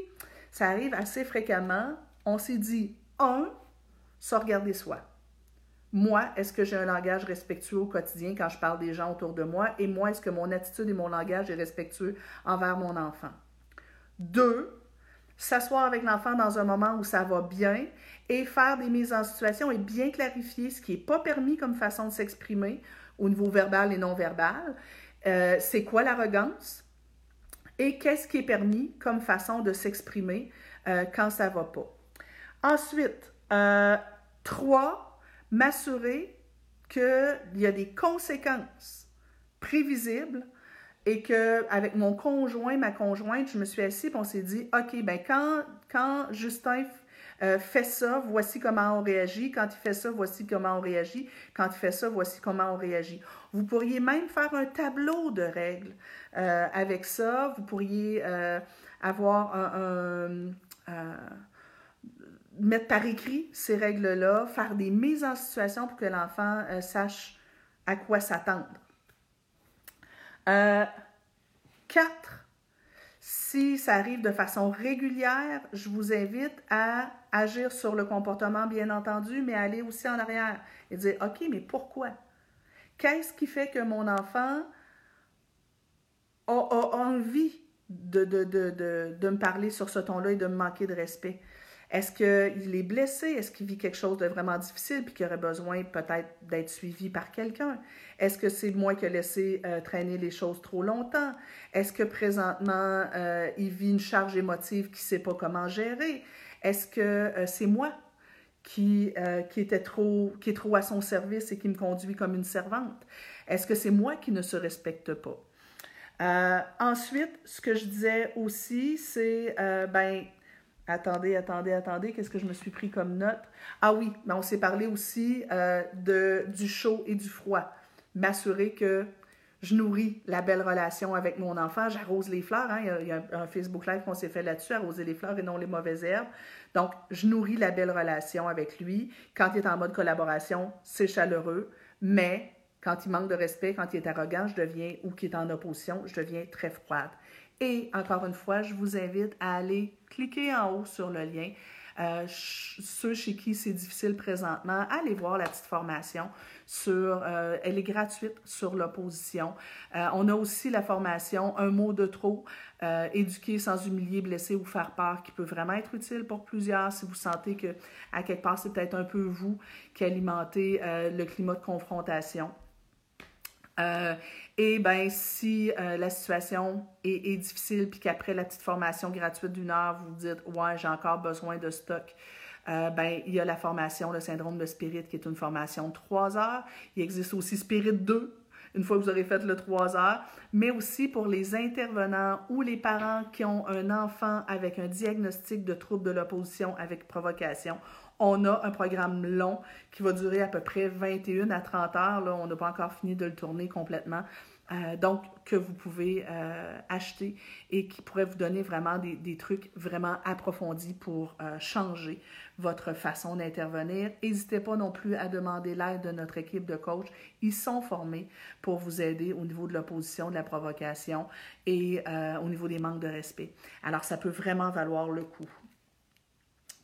ça arrive assez fréquemment, on s'est dit un, se regarder soi. Moi, est-ce que j'ai un langage respectueux au quotidien quand je parle des gens autour de moi? Et moi, est-ce que mon attitude et mon langage est respectueux envers mon enfant? Deux, s'asseoir avec l'enfant dans un moment où ça va bien et faire des mises en situation et bien clarifier ce qui n'est pas permis comme façon de s'exprimer au niveau verbal et non verbal. Euh, c'est quoi l'arrogance et qu'est-ce qui est permis comme façon de s'exprimer euh, quand ça ne va pas. Ensuite, euh, trois, m'assurer qu'il y a des conséquences prévisibles et qu'avec mon conjoint, ma conjointe, je me suis assise et on s'est dit, OK, ben quand, quand Justin euh, fait ça, voici comment on réagit. Quand il fait ça, voici comment on réagit. Quand il fait ça, voici comment on réagit. Vous pourriez même faire un tableau de règles euh, avec ça. Vous pourriez euh, avoir un, mettre par écrit ces règles-là, faire des mises en situation pour que l'enfant sache à quoi s'attendre. Euh, quatre, si ça arrive de façon régulière, je vous invite à agir sur le comportement, bien entendu, mais aller aussi en arrière et dire, OK, mais pourquoi? Qu'est-ce qui fait que mon enfant a, envie de, de, me parler sur ce ton-là et de me manquer de respect? Est-ce qu'il est blessé? Est-ce qu'il vit quelque chose de vraiment difficile puis qu'il aurait besoin peut-être d'être suivi par quelqu'un? Est-ce que c'est moi qui ai laissé euh, traîner les choses trop longtemps? Est-ce que présentement, euh, il vit une charge émotive qui ne sait pas comment gérer? Est-ce que euh, c'est moi qui, qui, était trop, qui est trop à son service et qui me conduit comme une servante? Est-ce que c'est moi qui ne se respecte pas? ensuite, ce que je disais aussi, c'est, ben, Attendez, attendez, attendez, qu'est-ce que je me suis pris comme note? Ah oui, mais on s'est parlé aussi euh, de, du chaud et du froid. M'assurer que je nourris la belle relation avec mon enfant. J'arrose les fleurs. Hein? Il, y a, un Facebook Live qu'on s'est fait là-dessus, arroser les fleurs et non les mauvaises herbes. Donc, je nourris la belle relation avec lui. Quand il est en mode collaboration, c'est chaleureux. Mais quand il manque de respect, quand il est arrogant, je deviens, ou qu'il est en opposition, je deviens très froide. Et encore une fois, je vous invite à aller cliquer en haut sur le lien. Euh, ceux chez qui c'est difficile présentement, allez voir la petite formation sur, euh, elle est gratuite sur l'opposition. Euh, on a aussi la formation Un mot de trop, éduquer sans humilier, blesser ou faire peur, qui peut vraiment être utile pour plusieurs si vous sentez que à quelque part c'est peut-être un peu vous qui alimentez le climat de confrontation. Euh, et ben si euh, la situation est, difficile, puis qu'après la petite formation gratuite d'une heure, vous dites Ouais, j'ai encore besoin de stock. Euh, ben, il y a la formation, le syndrome de Spirit, qui est une formation de trois heures. Il existe aussi Spirit 2, une fois que vous aurez fait le trois heures, mais aussi pour les intervenants ou les parents qui ont un enfant avec un diagnostic de trouble de l'opposition avec provocation. On a un programme long qui va durer à peu près 21 à 30 heures. Là, on n'a pas encore fini de le tourner complètement. Euh, donc, que vous pouvez euh, acheter et qui pourrait vous donner vraiment des, trucs vraiment approfondis pour euh, changer votre façon d'intervenir. N'hésitez pas non plus à demander l'aide de notre équipe de coach. Ils sont formés pour vous aider au niveau de l'opposition, de la provocation et au niveau des manques de respect. Alors, ça peut vraiment valoir le coup.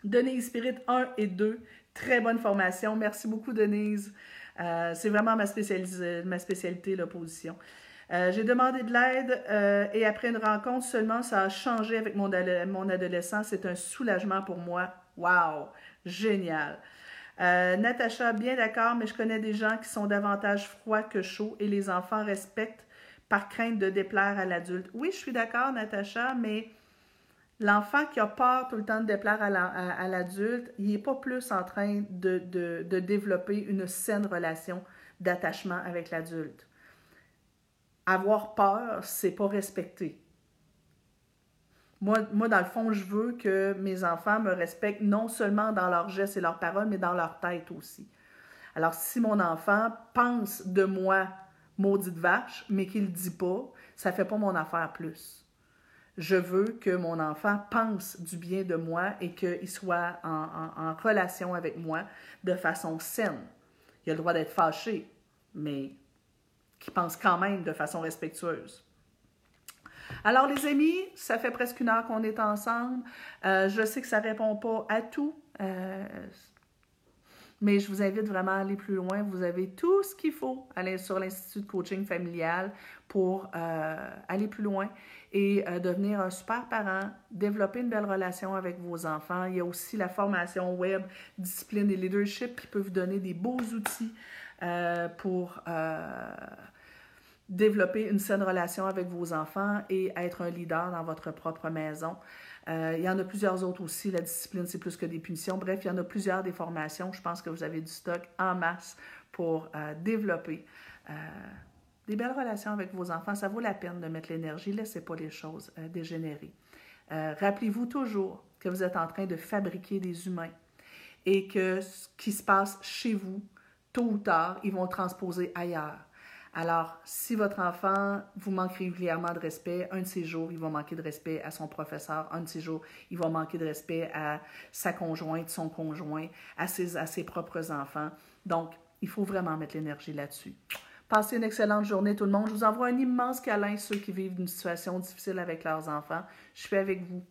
Denise Spirit 1 et 2, très bonne formation. Merci beaucoup, Denise. Euh, c'est vraiment ma, ma spécialité, l'opposition. Euh, j'ai demandé de l'aide euh, et après une rencontre seulement, ça a changé avec mon, adolescent. C'est un soulagement pour moi. Wow! Génial! Natacha, bien d'accord, mais je connais des gens qui sont davantage froids que chauds et les enfants respectent par crainte de déplaire à l'adulte. Oui, je suis d'accord, Natacha, mais L'enfant qui a peur tout le temps de déplaire à l'adulte, il n'est pas plus en train de, développer une saine relation d'attachement avec l'adulte. Avoir peur, c'est pas respecter. Moi, moi, dans le fond, je veux que mes enfants me respectent non seulement dans leurs gestes et leurs paroles, mais dans leur tête aussi. Alors, si mon enfant pense de moi maudite vache, mais qu'il ne le dit pas, ça ne fait pas mon affaire plus. Je veux que mon enfant pense du bien de moi et qu'il soit en, relation avec moi de façon saine. Il a le droit d'être fâché, mais qu'il pense quand même de façon respectueuse. Alors, les amis, ça fait presque une heure qu'on est ensemble. Euh, je sais que ça ne répond pas à tout. Euh, mais je vous invite vraiment à aller plus loin. Vous avez tout ce qu'il faut aller sur l'Institut de coaching familial pour euh, aller plus loin et euh, devenir un super parent, développer une belle relation avec vos enfants. Il y a aussi la formation web, discipline et leadership qui peut vous donner des beaux outils euh, pour développer une saine relation avec vos enfants et être un leader dans votre propre maison. il y en a plusieurs autres aussi. La discipline, c'est plus que des punitions. Bref, il y en a plusieurs des formations. Je pense que vous avez du stock en masse pour développer des belles relations avec vos enfants, ça vaut la peine de mettre l'énergie. Laissez pas les choses euh, dégénérer. Euh, rappelez-vous toujours que vous êtes en train de fabriquer des humains et que ce qui se passe chez vous, tôt ou tard, ils vont transposer ailleurs. Alors, si votre enfant vous manque régulièrement de respect, un de ces jours, il va manquer de respect à son professeur, un de ces jours, il va manquer de respect à sa conjointe, son conjoint, à ses, à ses propres enfants. Donc, il faut vraiment mettre l'énergie là-dessus. Passez une excellente journée tout le monde. Je vous envoie un immense câlin, ceux qui vivent une situation difficile avec leurs enfants. Je suis avec vous.